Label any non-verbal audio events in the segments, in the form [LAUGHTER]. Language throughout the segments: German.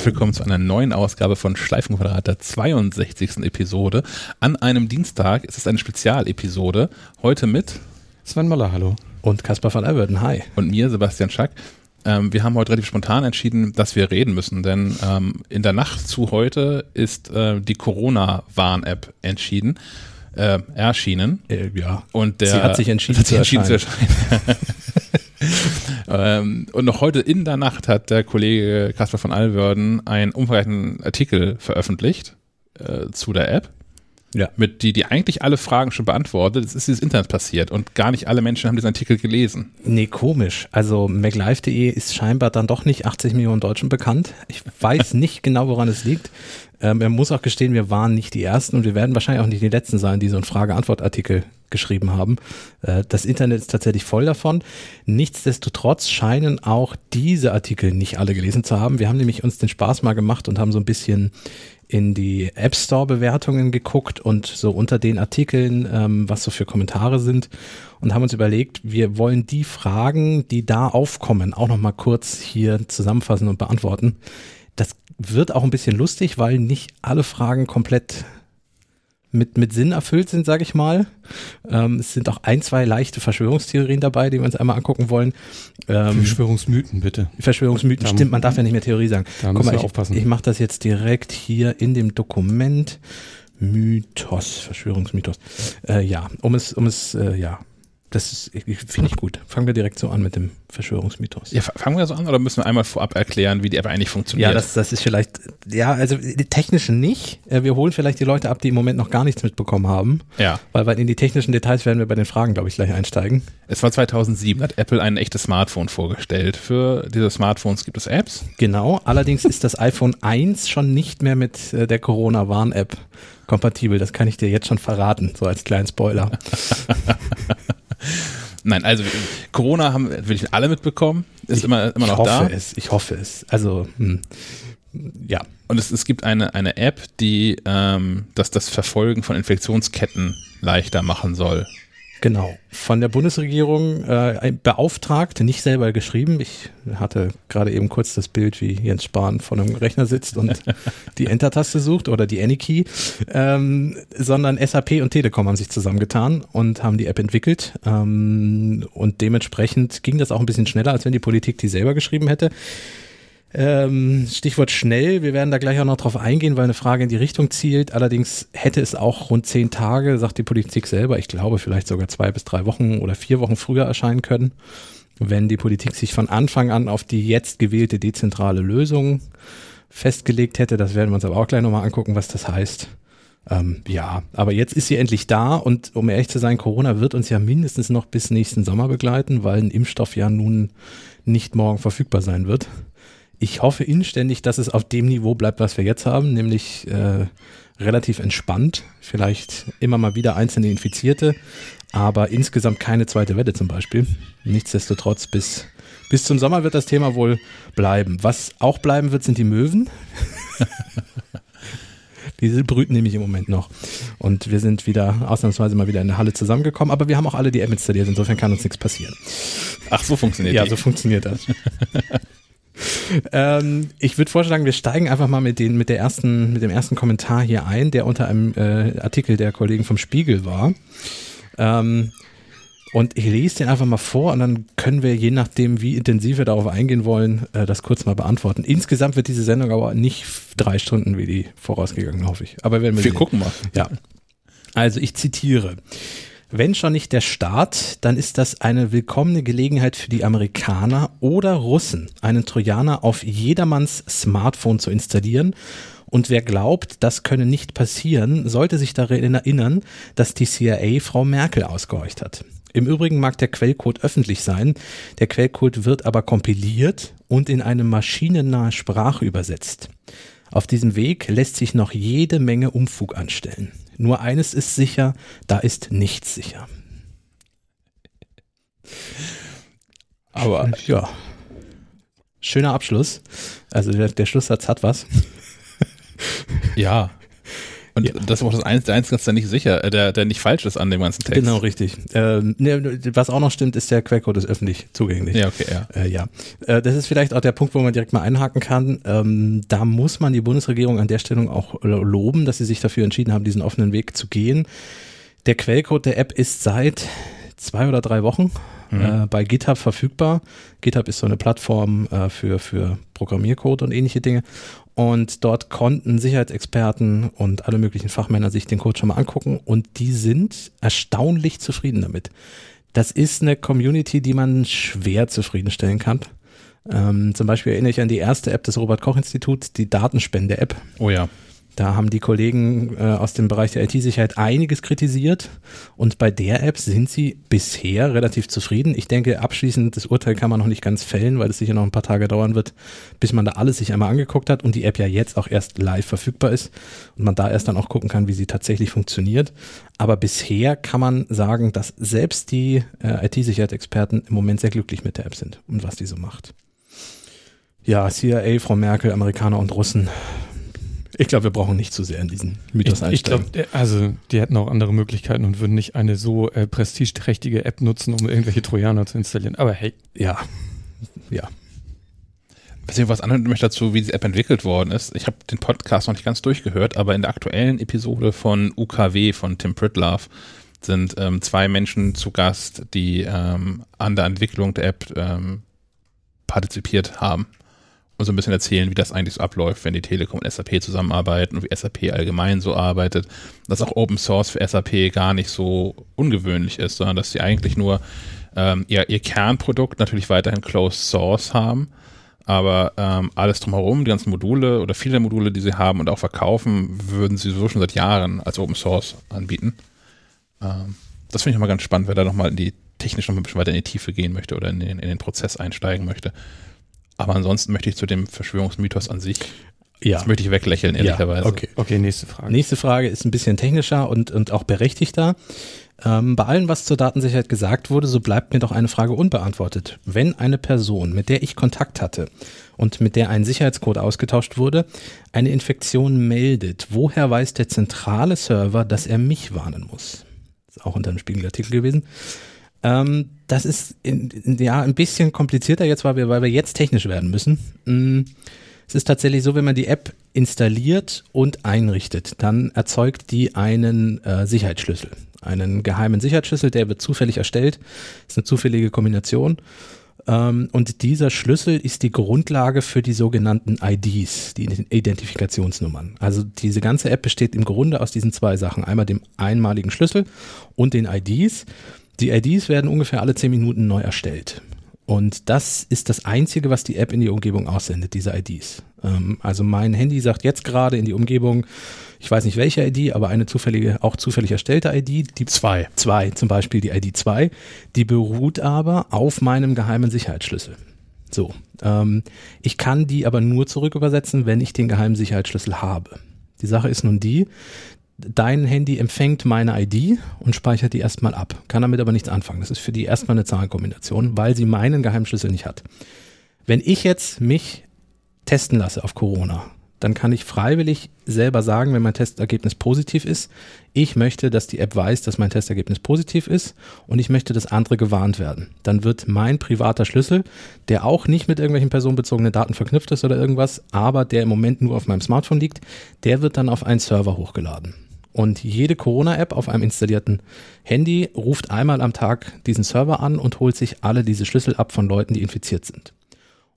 herzlich willkommen zu einer neuen Ausgabe von Schleifenquadrat, der 62. Episode. An einem Dienstag ist es eine Spezialepisode. Heute mit Sven Möller, hallo. Und Caspar van Alberten, hi. Und mir, Sebastian Schack. Ähm, wir haben heute relativ spontan entschieden, dass wir reden müssen, denn ähm, in der Nacht zu heute ist äh, die Corona-Warn-App entschieden, äh, erschienen. Äh, ja. Und der, Sie hat sich entschieden, hat sich entschieden zu erscheinen. Zu erscheinen. [LAUGHS] ähm, und noch heute in der Nacht hat der Kollege Caspar von Alwörden einen umfangreichen Artikel veröffentlicht äh, zu der App. Ja. Mit die, die eigentlich alle Fragen schon beantwortet. Es ist dieses Internet passiert und gar nicht alle Menschen haben diesen Artikel gelesen. Nee, komisch. Also MacLive.de ist scheinbar dann doch nicht 80 Millionen Deutschen bekannt. Ich weiß nicht genau, woran es liegt. Ähm, er muss auch gestehen, wir waren nicht die Ersten und wir werden wahrscheinlich auch nicht die Letzten sein, die so einen Frage-Antwort-Artikel geschrieben haben. Äh, das Internet ist tatsächlich voll davon. Nichtsdestotrotz scheinen auch diese Artikel nicht alle gelesen zu haben. Wir haben nämlich uns den Spaß mal gemacht und haben so ein bisschen in die App Store Bewertungen geguckt und so unter den Artikeln, ähm, was so für Kommentare sind und haben uns überlegt, wir wollen die Fragen, die da aufkommen, auch noch mal kurz hier zusammenfassen und beantworten. Wird auch ein bisschen lustig, weil nicht alle Fragen komplett mit, mit Sinn erfüllt sind, sage ich mal. Ähm, es sind auch ein, zwei leichte Verschwörungstheorien dabei, die wir uns einmal angucken wollen. Ähm, Verschwörungsmythen, bitte. Verschwörungsmythen, da, stimmt, man darf ja nicht mehr Theorie sagen. Da Guck mal, ich, aufpassen. Ich mache das jetzt direkt hier in dem Dokument. Mythos, Verschwörungsmythos. Äh, ja, um es, um es, äh, ja, das finde ich gut. Fangen wir direkt so an mit dem Verschwörungsmythos. Ja, fangen wir so an oder müssen wir einmal vorab erklären, wie die App eigentlich funktioniert? Ja, das, das ist vielleicht, ja, also die technischen nicht. Äh, wir holen vielleicht die Leute ab, die im Moment noch gar nichts mitbekommen haben. Ja. Weil, weil in die technischen Details werden wir bei den Fragen, glaube ich, gleich einsteigen. Es war 2007, hat Apple ein echtes Smartphone vorgestellt. Für diese Smartphones gibt es Apps. Genau. Allerdings ist das iPhone 1 schon nicht mehr mit äh, der Corona-Warn-App kompatibel. Das kann ich dir jetzt schon verraten, so als kleinen Spoiler. [LAUGHS] Nein, also Corona haben wirklich alle mitbekommen, ist ich, immer, immer noch da. Ich hoffe es, ich hoffe es. Also, hm, ja. Und es, es gibt eine, eine App, die ähm, das, das Verfolgen von Infektionsketten leichter machen soll. Genau, von der Bundesregierung äh, beauftragt, nicht selber geschrieben. Ich hatte gerade eben kurz das Bild, wie Jens Spahn vor einem Rechner sitzt und [LAUGHS] die Enter-Taste sucht oder die Any-Key, ähm, sondern SAP und Telekom haben sich zusammengetan und haben die App entwickelt. Ähm, und dementsprechend ging das auch ein bisschen schneller, als wenn die Politik die selber geschrieben hätte. Ähm, Stichwort schnell, wir werden da gleich auch noch drauf eingehen, weil eine Frage in die Richtung zielt. Allerdings hätte es auch rund zehn Tage, sagt die Politik selber, ich glaube vielleicht sogar zwei bis drei Wochen oder vier Wochen früher erscheinen können, wenn die Politik sich von Anfang an auf die jetzt gewählte dezentrale Lösung festgelegt hätte. Das werden wir uns aber auch gleich nochmal angucken, was das heißt. Ähm, ja, aber jetzt ist sie endlich da und um ehrlich zu sein, Corona wird uns ja mindestens noch bis nächsten Sommer begleiten, weil ein Impfstoff ja nun nicht morgen verfügbar sein wird ich hoffe inständig, dass es auf dem Niveau bleibt, was wir jetzt haben, nämlich äh, relativ entspannt, vielleicht immer mal wieder einzelne Infizierte, aber insgesamt keine zweite Welle zum Beispiel. Nichtsdestotrotz bis, bis zum Sommer wird das Thema wohl bleiben. Was auch bleiben wird, sind die Möwen. [LAUGHS] Die brüten nämlich im Moment noch. Und wir sind wieder ausnahmsweise mal wieder in der Halle zusammengekommen, aber wir haben auch alle die App installiert, insofern kann uns nichts passieren. Ach, so funktioniert das. Ja, so funktioniert das. [LAUGHS] ähm, ich würde vorschlagen, wir steigen einfach mal mit, den, mit, der ersten, mit dem ersten Kommentar hier ein, der unter einem äh, Artikel der Kollegen vom Spiegel war. Ähm, und ich lese den einfach mal vor und dann können wir, je nachdem, wie intensiv wir darauf eingehen wollen, äh, das kurz mal beantworten. Insgesamt wird diese Sendung aber nicht drei Stunden wie die vorausgegangen, hoffe ich. Aber werden wir, wir gucken mal. Ja. Also ich zitiere. Wenn schon nicht der Staat, dann ist das eine willkommene Gelegenheit für die Amerikaner oder Russen, einen Trojaner auf jedermanns Smartphone zu installieren. Und wer glaubt, das könne nicht passieren, sollte sich daran erinnern, dass die CIA Frau Merkel ausgehorcht hat. Im Übrigen mag der Quellcode öffentlich sein, der Quellcode wird aber kompiliert und in eine maschinennahe Sprache übersetzt. Auf diesem Weg lässt sich noch jede Menge Umfug anstellen. Nur eines ist sicher, da ist nichts sicher. Aber ja, schöner Abschluss. Also der, der Schlusssatz hat was. Ja. Und ja. das ist auch das Einzige, der Einzige, der nicht sicher, äh, der, der nicht falsch ist an dem ganzen Text. Genau, richtig. Ähm, ne, was auch noch stimmt, ist der Quellcode ist öffentlich zugänglich. Ja, okay, ja. Äh, ja. Äh, das ist vielleicht auch der Punkt, wo man direkt mal einhaken kann. Ähm, da muss man die Bundesregierung an der Stellung auch loben, dass sie sich dafür entschieden haben, diesen offenen Weg zu gehen. Der Quellcode der App ist seit zwei oder drei Wochen mhm. äh, bei GitHub verfügbar. GitHub ist so eine Plattform äh, für, für Programmiercode und ähnliche Dinge. Und dort konnten Sicherheitsexperten und alle möglichen Fachmänner sich den Code schon mal angucken und die sind erstaunlich zufrieden damit. Das ist eine Community, die man schwer zufriedenstellen kann. Ähm, zum Beispiel erinnere ich an die erste App des Robert-Koch-Instituts, die Datenspende-App. Oh ja. Da haben die Kollegen äh, aus dem Bereich der IT-Sicherheit einiges kritisiert und bei der App sind sie bisher relativ zufrieden. Ich denke, abschließend das Urteil kann man noch nicht ganz fällen, weil es sicher noch ein paar Tage dauern wird, bis man da alles sich einmal angeguckt hat und die App ja jetzt auch erst live verfügbar ist und man da erst dann auch gucken kann, wie sie tatsächlich funktioniert. Aber bisher kann man sagen, dass selbst die äh, IT-Sicherheitsexperten im Moment sehr glücklich mit der App sind und was die so macht. Ja, CIA, Frau Merkel, Amerikaner und Russen ich glaube, wir brauchen nicht zu sehr in diesen Mythos ich, einsteigen. Ich glaube, also die hätten auch andere Möglichkeiten und würden nicht eine so äh, prestigeträchtige App nutzen, um irgendwelche Trojaner zu installieren. Aber hey. Ja, ja. Was ich was anhören möchte dazu, wie diese App entwickelt worden ist. Ich habe den Podcast noch nicht ganz durchgehört, aber in der aktuellen Episode von UKW von Tim Pritlove sind ähm, zwei Menschen zu Gast, die ähm, an der Entwicklung der App ähm, partizipiert haben und so ein bisschen erzählen, wie das eigentlich so abläuft, wenn die Telekom und SAP zusammenarbeiten und wie SAP allgemein so arbeitet. Dass auch Open Source für SAP gar nicht so ungewöhnlich ist, sondern dass sie eigentlich nur ähm, ihr, ihr Kernprodukt natürlich weiterhin Closed Source haben, aber ähm, alles drumherum, die ganzen Module oder viele Module, die sie haben und auch verkaufen, würden sie so schon seit Jahren als Open Source anbieten. Ähm, das finde ich mal ganz spannend, wer da nochmal in die technisch noch ein bisschen weiter in die Tiefe gehen möchte oder in den, in den Prozess einsteigen möchte. Aber ansonsten möchte ich zu dem Verschwörungsmythos an sich, ja. das möchte ich weglächeln, ehrlicherweise. Ja, okay. okay, nächste Frage. Nächste Frage ist ein bisschen technischer und, und auch berechtigter. Ähm, bei allem, was zur Datensicherheit gesagt wurde, so bleibt mir doch eine Frage unbeantwortet. Wenn eine Person, mit der ich Kontakt hatte und mit der ein Sicherheitscode ausgetauscht wurde, eine Infektion meldet, woher weiß der zentrale Server, dass er mich warnen muss? Das ist auch unter einem Spiegelartikel gewesen. Ähm, das ist in, in, ja ein bisschen komplizierter jetzt, weil wir, weil wir jetzt technisch werden müssen. Mm, es ist tatsächlich so, wenn man die App installiert und einrichtet, dann erzeugt die einen äh, Sicherheitsschlüssel, einen geheimen Sicherheitsschlüssel, der wird zufällig erstellt. Das ist eine zufällige Kombination. Ähm, und dieser Schlüssel ist die Grundlage für die sogenannten IDs, die Identifikationsnummern. Also diese ganze App besteht im Grunde aus diesen zwei Sachen. Einmal dem einmaligen Schlüssel und den IDs. Die IDs werden ungefähr alle zehn Minuten neu erstellt. Und das ist das Einzige, was die App in die Umgebung aussendet, diese IDs. Ähm, also mein Handy sagt jetzt gerade in die Umgebung, ich weiß nicht welche ID, aber eine zufällige, auch zufällig erstellte ID. Die zwei. Zwei, zum Beispiel die ID 2. Die beruht aber auf meinem geheimen Sicherheitsschlüssel. So. Ähm, ich kann die aber nur zurückübersetzen, wenn ich den geheimen Sicherheitsschlüssel habe. Die Sache ist nun die, dein Handy empfängt meine ID und speichert die erstmal ab, kann damit aber nichts anfangen. Das ist für die erstmal eine Zahlenkombination, weil sie meinen Geheimschlüssel nicht hat. Wenn ich jetzt mich testen lasse auf Corona, dann kann ich freiwillig selber sagen, wenn mein Testergebnis positiv ist, ich möchte, dass die App weiß, dass mein Testergebnis positiv ist und ich möchte, dass andere gewarnt werden. Dann wird mein privater Schlüssel, der auch nicht mit irgendwelchen personenbezogenen Daten verknüpft ist oder irgendwas, aber der im Moment nur auf meinem Smartphone liegt, der wird dann auf einen Server hochgeladen. Und jede Corona-App auf einem installierten Handy ruft einmal am Tag diesen Server an und holt sich alle diese Schlüssel ab von Leuten, die infiziert sind.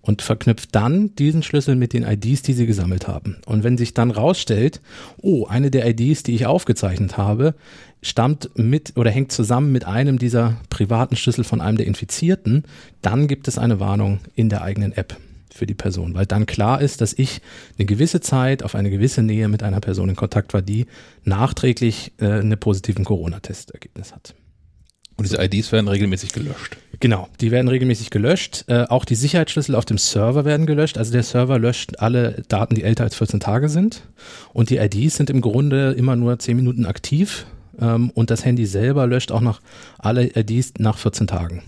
Und verknüpft dann diesen Schlüssel mit den IDs, die sie gesammelt haben. Und wenn sich dann rausstellt, oh, eine der IDs, die ich aufgezeichnet habe, stammt mit oder hängt zusammen mit einem dieser privaten Schlüssel von einem der Infizierten, dann gibt es eine Warnung in der eigenen App für die Person, weil dann klar ist, dass ich eine gewisse Zeit auf eine gewisse Nähe mit einer Person in Kontakt war, die nachträglich äh, einen positiven Corona-Testergebnis hat. Und diese IDs werden regelmäßig gelöscht. Genau, die werden regelmäßig gelöscht. Äh, auch die Sicherheitsschlüssel auf dem Server werden gelöscht. Also der Server löscht alle Daten, die älter als 14 Tage sind. Und die IDs sind im Grunde immer nur 10 Minuten aktiv. Ähm, und das Handy selber löscht auch noch alle IDs nach 14 Tagen.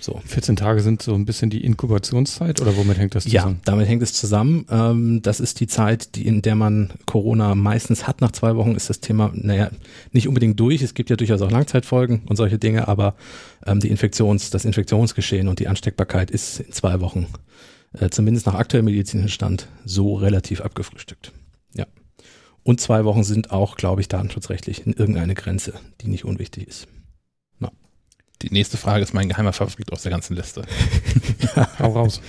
So. 14 Tage sind so ein bisschen die Inkubationszeit oder womit hängt das zusammen? Ja, damit hängt es zusammen. Ähm, das ist die Zeit, die, in der man Corona meistens hat. Nach zwei Wochen ist das Thema, naja, nicht unbedingt durch. Es gibt ja durchaus auch Langzeitfolgen und solche Dinge, aber ähm, die Infektions, das Infektionsgeschehen und die Ansteckbarkeit ist in zwei Wochen, äh, zumindest nach aktuellem medizinischen Stand, so relativ abgefrühstückt. Ja. Und zwei Wochen sind auch, glaube ich, datenschutzrechtlich in irgendeine Grenze, die nicht unwichtig ist. Die nächste Frage ist mein geheimer Favorit aus der ganzen Liste. [LAUGHS] Hau raus.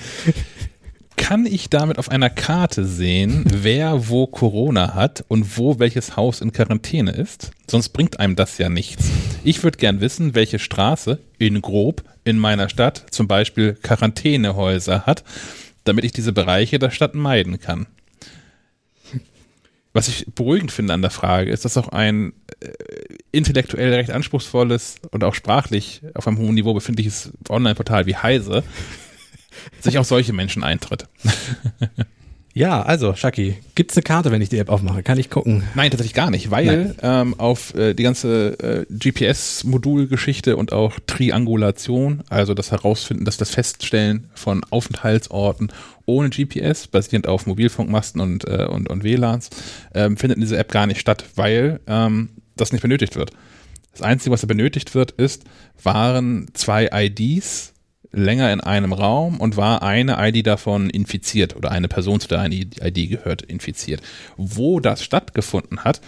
Kann ich damit auf einer Karte sehen, wer wo Corona hat und wo welches Haus in Quarantäne ist? Sonst bringt einem das ja nichts. Ich würde gern wissen, welche Straße in grob in meiner Stadt zum Beispiel Quarantänehäuser hat, damit ich diese Bereiche der Stadt meiden kann. Was ich beruhigend finde an der Frage, ist, dass auch ein äh, intellektuell recht anspruchsvolles und auch sprachlich auf einem hohen Niveau befindliches Online-Portal wie Heise [LAUGHS] sich auch solche Menschen eintritt. [LAUGHS] Ja, also, Shaki, gibt es eine Karte, wenn ich die App aufmache? Kann ich gucken? Nein, tatsächlich gar nicht, weil ähm, auf äh, die ganze äh, GPS-Modulgeschichte und auch Triangulation, also das Herausfinden, dass das Feststellen von Aufenthaltsorten ohne GPS, basierend auf Mobilfunkmasten und, äh, und, und WLANs, ähm, findet in dieser App gar nicht statt, weil ähm, das nicht benötigt wird. Das Einzige, was da benötigt wird, ist, waren zwei IDs länger in einem Raum und war eine ID davon infiziert oder eine Person zu der ID gehört infiziert. Wo das stattgefunden hat,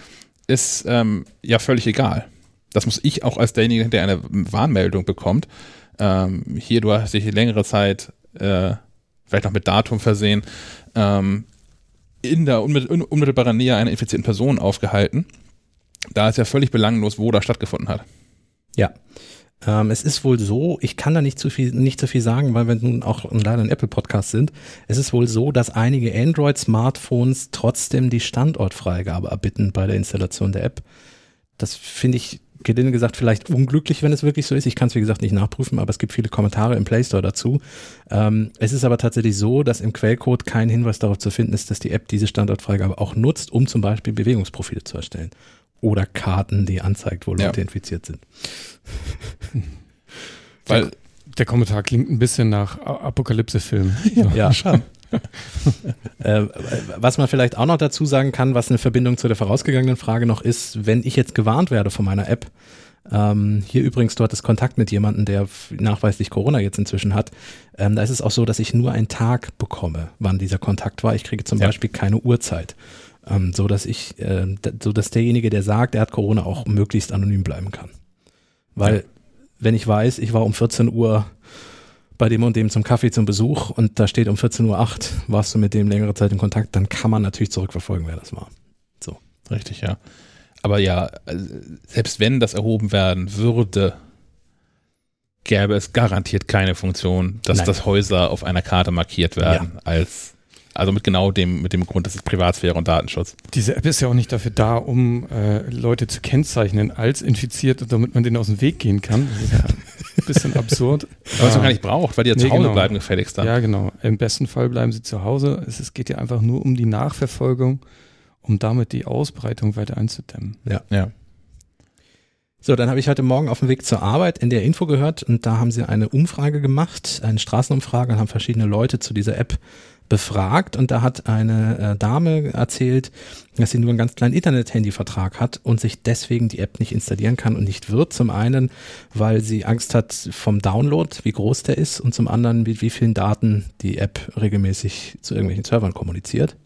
ist ähm, ja völlig egal. Das muss ich auch als derjenige, der eine Warnmeldung bekommt. Ähm, hier, du hast dich längere Zeit äh, vielleicht noch mit Datum versehen, ähm, in der unmittelbaren Nähe einer infizierten Person aufgehalten. Da ist ja völlig belanglos, wo das stattgefunden hat. Ja. Ähm, es ist wohl so, ich kann da nicht zu viel, nicht zu viel sagen, weil wir nun auch leider ein Apple-Podcast sind. Es ist wohl so, dass einige Android-Smartphones trotzdem die Standortfreigabe erbitten bei der Installation der App. Das finde ich gelinde gesagt vielleicht unglücklich, wenn es wirklich so ist. Ich kann es wie gesagt nicht nachprüfen, aber es gibt viele Kommentare im Play Store dazu. Ähm, es ist aber tatsächlich so, dass im Quellcode kein Hinweis darauf zu finden ist, dass die App diese Standortfreigabe auch nutzt, um zum Beispiel Bewegungsprofile zu erstellen oder Karten, die anzeigt, wo Leute ja. infiziert sind. [LAUGHS] Weil der Kommentar klingt ein bisschen nach Apokalypse-Film. [LAUGHS] Ja, ja schon. [LAUGHS] äh, was man vielleicht auch noch dazu sagen kann, was eine Verbindung zu der vorausgegangenen Frage noch ist, wenn ich jetzt gewarnt werde von meiner App, ähm, hier übrigens, dort ist Kontakt mit jemandem, der nachweislich Corona jetzt inzwischen hat. Ähm, da ist es auch so, dass ich nur einen Tag bekomme, wann dieser Kontakt war. Ich kriege zum ja. Beispiel keine Uhrzeit ähm, so dass ich, äh, so dass derjenige, der sagt, er hat Corona, auch möglichst anonym bleiben kann. Weil, wenn ich weiß, ich war um 14 Uhr bei dem und dem zum Kaffee zum Besuch und da steht um 14.08 Uhr, warst du mit dem längere Zeit in Kontakt, dann kann man natürlich zurückverfolgen, wer das war. So. Richtig, ja. Aber ja, selbst wenn das erhoben werden würde, gäbe es garantiert keine Funktion, dass Nein. das Häuser auf einer Karte markiert werden ja. als also mit genau dem, mit dem Grund, das ist Privatsphäre und Datenschutz. Diese App ist ja auch nicht dafür da, um äh, Leute zu kennzeichnen als infiziert, damit man denen aus dem Weg gehen kann. Das ist ja ein bisschen absurd. Aber [LAUGHS] was man gar nicht braucht, weil die ja nee, zu Hause genau. bleiben gefälligst dann. Ja, genau. Im besten Fall bleiben sie zu Hause. Es, es geht ja einfach nur um die Nachverfolgung, um damit die Ausbreitung weiter einzudämmen. Ja. ja. So, dann habe ich heute Morgen auf dem Weg zur Arbeit in der Info gehört und da haben sie eine Umfrage gemacht, eine Straßenumfrage und haben verschiedene Leute zu dieser App befragt und da hat eine äh, Dame erzählt, dass sie nur einen ganz kleinen Internet-Handy-Vertrag hat und sich deswegen die App nicht installieren kann und nicht wird. Zum einen, weil sie Angst hat vom Download, wie groß der ist und zum anderen, mit wie vielen Daten die App regelmäßig zu irgendwelchen Servern kommuniziert.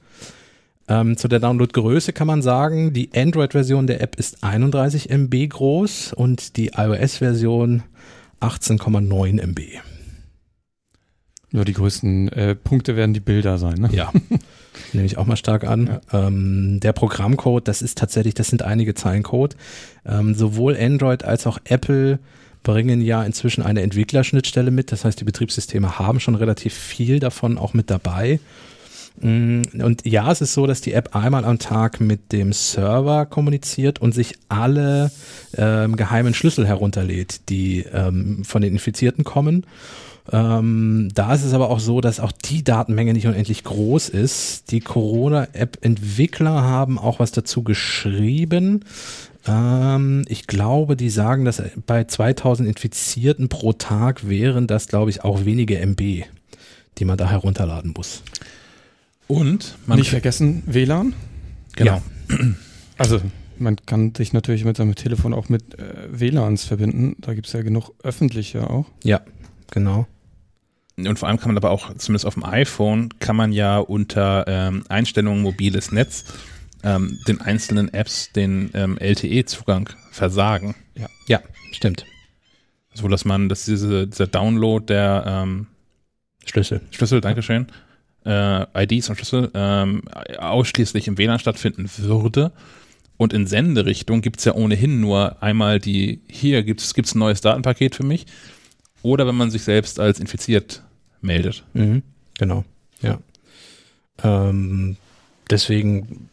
Ähm, zu der Downloadgröße kann man sagen, die Android-Version der App ist 31 MB groß und die iOS-Version 18,9 MB. Ja, die größten äh, Punkte werden die Bilder sein. Ne? Ja, [LAUGHS] nehme ich auch mal stark an. Ja. Ähm, der Programmcode, das ist tatsächlich, das sind einige Zeilen Code. Ähm, sowohl Android als auch Apple bringen ja inzwischen eine Entwicklerschnittstelle mit. Das heißt, die Betriebssysteme haben schon relativ viel davon auch mit dabei. Mm, und ja, es ist so, dass die App einmal am Tag mit dem Server kommuniziert und sich alle ähm, geheimen Schlüssel herunterlädt, die ähm, von den Infizierten kommen. Ähm, da ist es aber auch so, dass auch die Datenmenge nicht unendlich groß ist. Die Corona-App-Entwickler haben auch was dazu geschrieben. Ähm, ich glaube, die sagen, dass bei 2000 Infizierten pro Tag wären das, glaube ich, auch wenige MB, die man da herunterladen muss. Und man nicht vergessen WLAN. Genau. Ja. Also man kann sich natürlich mit seinem Telefon auch mit äh, WLANs verbinden. Da gibt es ja genug öffentliche auch. Ja, genau. Und vor allem kann man aber auch, zumindest auf dem iPhone, kann man ja unter ähm, Einstellungen mobiles Netz ähm, den einzelnen Apps den ähm, LTE-Zugang versagen. Ja. ja, stimmt. So dass man, dass diese, dieser Download der ähm, Schlüssel. Schlüssel, Dankeschön, äh, IDs und Schlüssel ähm, ausschließlich im WLAN stattfinden würde. Und in Senderichtung gibt es ja ohnehin nur einmal die, hier gibt es ein neues Datenpaket für mich. Oder wenn man sich selbst als infiziert meldet. Mhm, genau, ja. Ähm, deswegen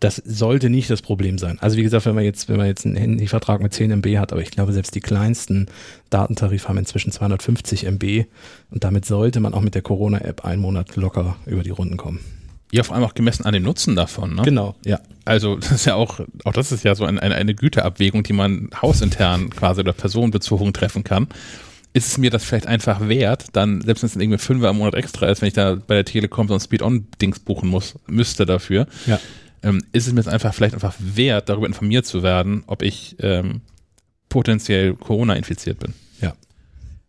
das sollte nicht das Problem sein. Also wie gesagt, wenn man jetzt, wenn man jetzt einen Handyvertrag mit 10 MB hat, aber ich glaube, selbst die kleinsten Datentarife haben inzwischen 250 MB und damit sollte man auch mit der Corona-App einen Monat locker über die Runden kommen. Ja, vor allem auch gemessen an dem Nutzen davon, ne? Genau, ja. Also [LAUGHS] das ist ja auch, auch das ist ja so eine, eine Güteabwägung, die man hausintern quasi oder personenbezogen treffen kann. Ist es mir das vielleicht einfach wert, dann, selbst wenn es irgendwie Fünfer im Monat extra ist, wenn ich da bei der Telekom so ein Speed-On-Dings buchen muss, müsste dafür, ja ähm, ist es mir jetzt einfach vielleicht einfach wert, darüber informiert zu werden, ob ich ähm, potenziell Corona infiziert bin? Ja.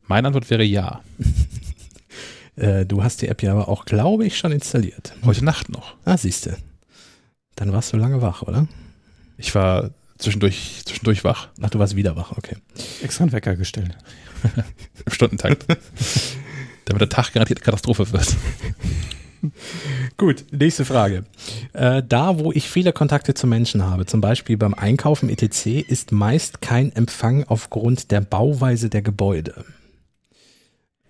Meine Antwort wäre ja. [LAUGHS] äh, du hast die App ja aber auch, glaube ich, schon installiert. Heute Nacht noch. Ah, siehste. Dann warst du lange wach, oder? Ich war zwischendurch, zwischendurch wach. Ach, du warst wieder wach, okay. Extra einen Wecker gestellt. [LAUGHS] Im Stundentakt. Damit der Tag garantiert Katastrophe wird. Gut, nächste Frage. Äh, da, wo ich viele Kontakte zu Menschen habe, zum Beispiel beim Einkaufen etc., ist meist kein Empfang aufgrund der Bauweise der Gebäude.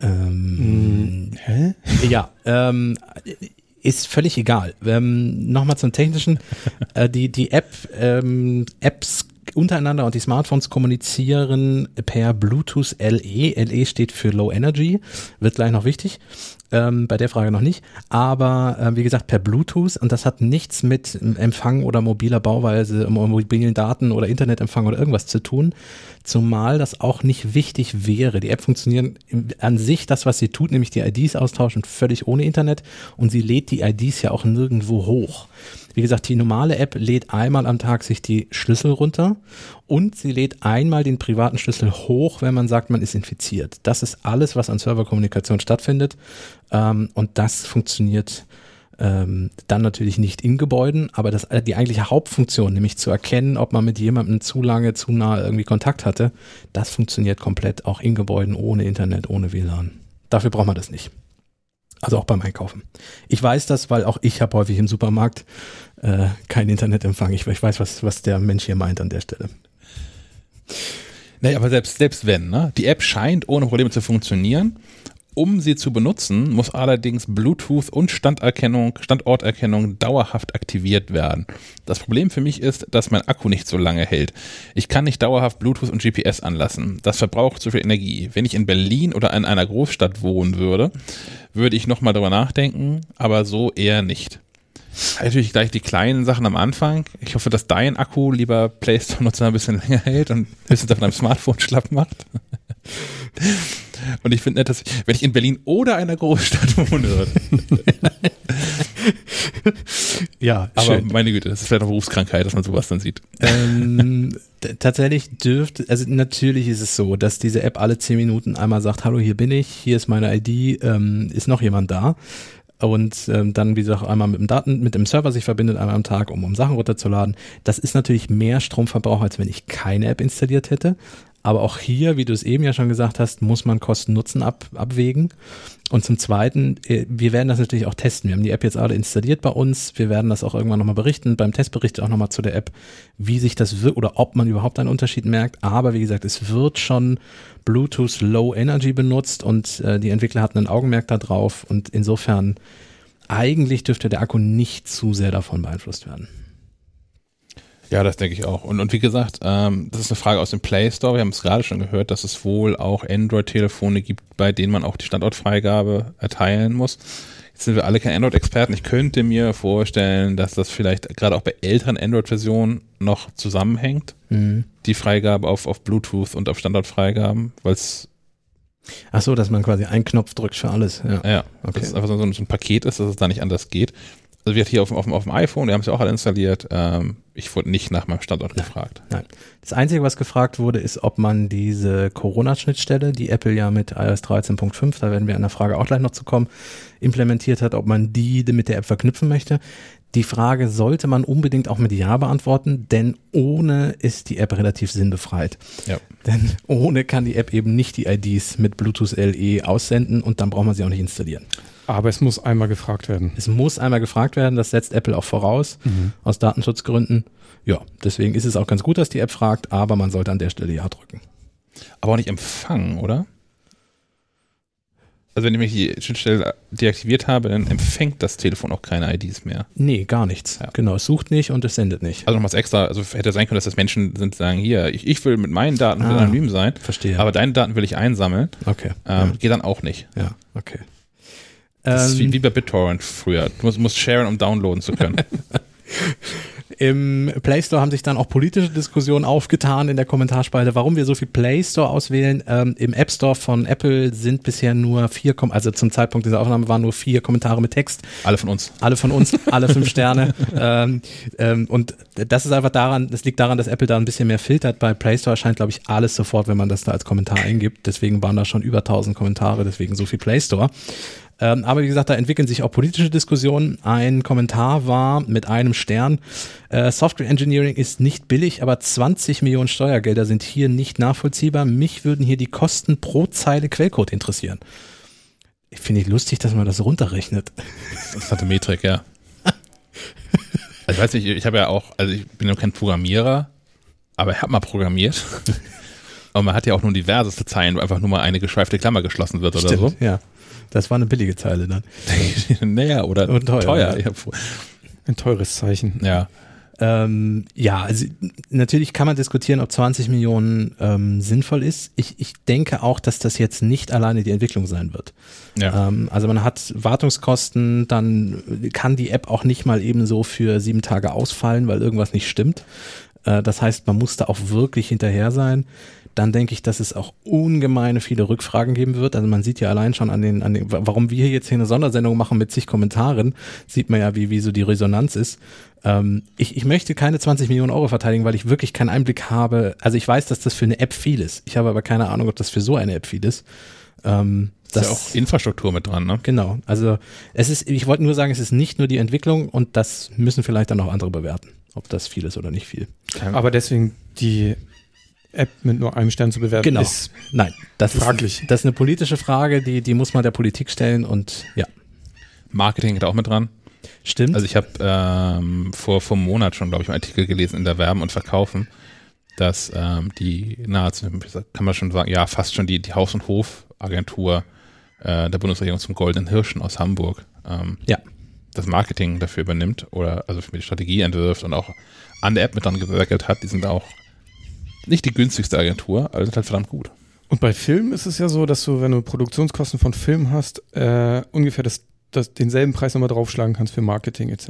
Ähm, hm, hä? Ja, ähm, ist völlig egal. Ähm, Nochmal zum Technischen. Äh, die, die App, ähm, Apps untereinander und die Smartphones kommunizieren per Bluetooth LE. LE steht für Low Energy, wird gleich noch wichtig. Ähm, bei der Frage noch nicht. Aber äh, wie gesagt, per Bluetooth und das hat nichts mit Empfang oder mobiler Bauweise, mobilen Daten oder Internetempfang oder irgendwas zu tun. Zumal das auch nicht wichtig wäre. Die App funktioniert an sich, das, was sie tut, nämlich die IDs austauschen, völlig ohne Internet und sie lädt die IDs ja auch nirgendwo hoch. Wie gesagt, die normale App lädt einmal am Tag sich die Schlüssel runter und sie lädt einmal den privaten Schlüssel hoch, wenn man sagt, man ist infiziert. Das ist alles, was an Serverkommunikation stattfindet ähm, und das funktioniert ähm, dann natürlich nicht in Gebäuden, aber das, die eigentliche Hauptfunktion, nämlich zu erkennen, ob man mit jemandem zu lange, zu nah irgendwie Kontakt hatte, das funktioniert komplett auch in Gebäuden ohne Internet, ohne WLAN. Dafür braucht man das nicht. Also auch beim Einkaufen. Ich weiß das, weil auch ich habe häufig im Supermarkt äh, kein Internetempfang. Ich, ich weiß, was, was der Mensch hier meint an der Stelle. Nee, aber selbst, selbst wenn, ne? Die App scheint ohne Probleme zu funktionieren. Um sie zu benutzen, muss allerdings Bluetooth und Standerkennung, Standorterkennung dauerhaft aktiviert werden. Das Problem für mich ist, dass mein Akku nicht so lange hält. Ich kann nicht dauerhaft Bluetooth und GPS anlassen. Das verbraucht zu viel Energie. Wenn ich in Berlin oder in einer Großstadt wohnen würde, würde ich nochmal darüber nachdenken, aber so eher nicht. Natürlich gleich die kleinen Sachen am Anfang. Ich hoffe, dass dein Akku, lieber Play Store-Nutzer, ein bisschen [LAUGHS] länger hält und ein bisschen auf deinem Smartphone schlapp macht. Und ich finde nett, dass, wenn ich in Berlin oder einer Großstadt wohne [LAUGHS] ja, aber schön. meine Güte, das ist vielleicht eine Berufskrankheit, dass man sowas dann sieht. Ähm, [LAUGHS] tatsächlich dürfte, also natürlich ist es so, dass diese App alle zehn Minuten einmal sagt, hallo, hier bin ich, hier ist meine ID, ähm, ist noch jemand da? und ähm, dann, wie gesagt, einmal mit dem Daten, mit dem Server sich verbindet, einmal am Tag, um, um Sachen runterzuladen. Das ist natürlich mehr Stromverbrauch, als wenn ich keine App installiert hätte. Aber auch hier, wie du es eben ja schon gesagt hast, muss man Kosten-Nutzen ab, abwägen. Und zum Zweiten, äh, wir werden das natürlich auch testen. Wir haben die App jetzt alle installiert bei uns. Wir werden das auch irgendwann nochmal berichten, beim Testbericht auch nochmal zu der App, wie sich das wird oder ob man überhaupt einen Unterschied merkt. Aber wie gesagt, es wird schon Bluetooth Low Energy benutzt und äh, die Entwickler hatten ein Augenmerk darauf. Und insofern, eigentlich dürfte der Akku nicht zu sehr davon beeinflusst werden. Ja, das denke ich auch. Und, und wie gesagt, ähm, das ist eine Frage aus dem Play Store. Wir haben es gerade schon gehört, dass es wohl auch Android-Telefone gibt, bei denen man auch die Standortfreigabe erteilen muss. Jetzt sind wir alle keine Android-Experten. Ich könnte mir vorstellen, dass das vielleicht gerade auch bei älteren Android-Versionen noch zusammenhängt. Mhm. Die Freigabe auf, auf Bluetooth und auf Standortfreigaben, weil es Ach so, dass man quasi einen Knopf drückt für alles. Ja, ja okay. dass es einfach so ein, so ein Paket ist, dass es da nicht anders geht also wir hier auf, auf, auf dem iPhone, wir haben es ja auch alle installiert. Ähm, ich wurde nicht nach meinem Standort Nein. gefragt. Nein. Das Einzige, was gefragt wurde, ist, ob man diese Corona-Schnittstelle, die Apple ja mit iOS 13.5, da werden wir an der Frage auch gleich noch zu kommen, implementiert hat, ob man die mit der App verknüpfen möchte. Die Frage sollte man unbedingt auch mit Ja beantworten, denn ohne ist die App relativ sinnbefreit. Ja. Denn ohne kann die App eben nicht die IDs mit Bluetooth LE aussenden und dann braucht man sie auch nicht installieren. Aber es muss einmal gefragt werden. Es muss einmal gefragt werden, das setzt Apple auch voraus, mhm. aus Datenschutzgründen. Ja, deswegen ist es auch ganz gut, dass die App fragt, aber man sollte an der Stelle Ja drücken. Aber auch nicht empfangen, oder? Also wenn ich die Schnittstelle deaktiviert habe, dann empfängt das Telefon auch keine IDs mehr. Nee, gar nichts. Ja. Genau, es sucht nicht und es sendet nicht. Also nochmals extra, also hätte sein können, dass das Menschen sind, sagen, hier, ich, ich will mit meinen Daten ah, anonym sein. Verstehe. Aber deine Daten will ich einsammeln. Okay. Ähm, ja. Geht dann auch nicht. Ja, okay. Das ähm, ist wie, ähm, wie bei BitTorrent früher. Du musst, musst sharen, um downloaden zu können. [LAUGHS] Im Play Store haben sich dann auch politische Diskussionen aufgetan in der Kommentarspalte, warum wir so viel Play Store auswählen. Ähm, Im App Store von Apple sind bisher nur vier, also zum Zeitpunkt dieser Aufnahme waren nur vier Kommentare mit Text. Alle von uns. Alle von uns, alle fünf [LAUGHS] Sterne. Ähm, ähm, und das ist einfach daran, das liegt daran, dass Apple da ein bisschen mehr filtert. Bei Play Store erscheint, glaube ich, alles sofort, wenn man das da als Kommentar eingibt. Deswegen waren da schon über 1000 Kommentare, deswegen so viel Play Store. Ähm, aber wie gesagt, da entwickeln sich auch politische Diskussionen. Ein Kommentar war mit einem Stern, äh, Software Engineering ist nicht billig, aber 20 Millionen Steuergelder sind hier nicht nachvollziehbar. Mich würden hier die Kosten pro Zeile Quellcode interessieren. Ich finde ich lustig, dass man das runterrechnet. Das hatte Metrik, ja. [LAUGHS] Also ich weiß nicht, ich habe ja auch, also ich bin ja kein Programmierer, aber ich habe mal programmiert. [LAUGHS] Aber man hat ja auch nur diverseste Zeilen, wo einfach nur mal eine geschweifte Klammer geschlossen wird Stimmt, oder so. Ja. Das war eine billige Zeile dann. [LAUGHS] naja, oder Und teuer. teuer. Ja. Ein teures Zeichen. Ja. Ähm, ja, also natürlich kann man diskutieren, ob 20 Millionen ähm, sinnvoll ist. Ich, ich denke auch, dass das jetzt nicht alleine die Entwicklung sein wird. Ja. Ähm, also man hat Wartungskosten, dann kann die App auch nicht mal eben so für sieben Tage ausfallen, weil irgendwas nicht stimmt. Äh, das heißt, man muss da auch wirklich hinterher sein dann denke ich, dass es auch ungemeine viele Rückfragen geben wird. Also man sieht ja allein schon an den, an den, warum wir jetzt hier eine Sondersendung machen mit zig Kommentaren, sieht man ja, wie, wie so die Resonanz ist. Ähm, ich, ich möchte keine 20 Millionen Euro verteidigen, weil ich wirklich keinen Einblick habe. Also ich weiß, dass das für eine App viel ist. Ich habe aber keine Ahnung, ob das für so eine App viel ist. Ähm, das ist ja auch Infrastruktur mit dran, ne? Genau. Also es ist, ich wollte nur sagen, es ist nicht nur die Entwicklung und das müssen vielleicht dann auch andere bewerten, ob das viel ist oder nicht viel. Aber deswegen die App mit nur einem Stern zu bewerten, genau. ist Nein, das fraglich. Ist, das ist eine politische Frage, die, die muss man der Politik stellen und ja. Marketing geht auch mit dran. Stimmt. Also ich habe ähm, vor, vor einem Monat schon, glaube ich, einen Artikel gelesen in der Werben und Verkaufen, dass ähm, die nahezu, kann man schon sagen, ja, fast schon die, die Haus- und Hofagentur äh, der Bundesregierung zum Goldenen Hirschen aus Hamburg ähm, ja. das Marketing dafür übernimmt oder also für die Strategie entwirft und auch an der App mit dran gewerkelt hat. Die sind auch nicht die günstigste Agentur, aber sind halt verdammt gut. Und bei Filmen ist es ja so, dass du, wenn du Produktionskosten von Filmen hast, äh, ungefähr das, das, denselben Preis nochmal draufschlagen kannst für Marketing etc.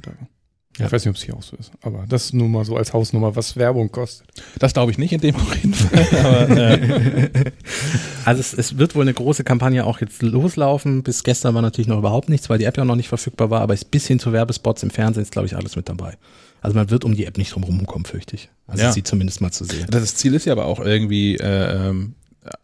Ja. Ich weiß nicht, ob es hier auch so ist, aber das ist nur mal so als Hausnummer, was Werbung kostet. Das glaube ich nicht in dem Fall. [LAUGHS] aber, äh. Also es, es, wird wohl eine große Kampagne auch jetzt loslaufen. Bis gestern war natürlich noch überhaupt nichts, weil die App ja noch nicht verfügbar war, aber bis hin zu Werbespots im Fernsehen ist, glaube ich, alles mit dabei. Also man wird um die App nicht drum rumkommen, fürchte ich. Also ja. sie zumindest mal zu sehen. Das Ziel ist ja aber auch irgendwie äh, ähm,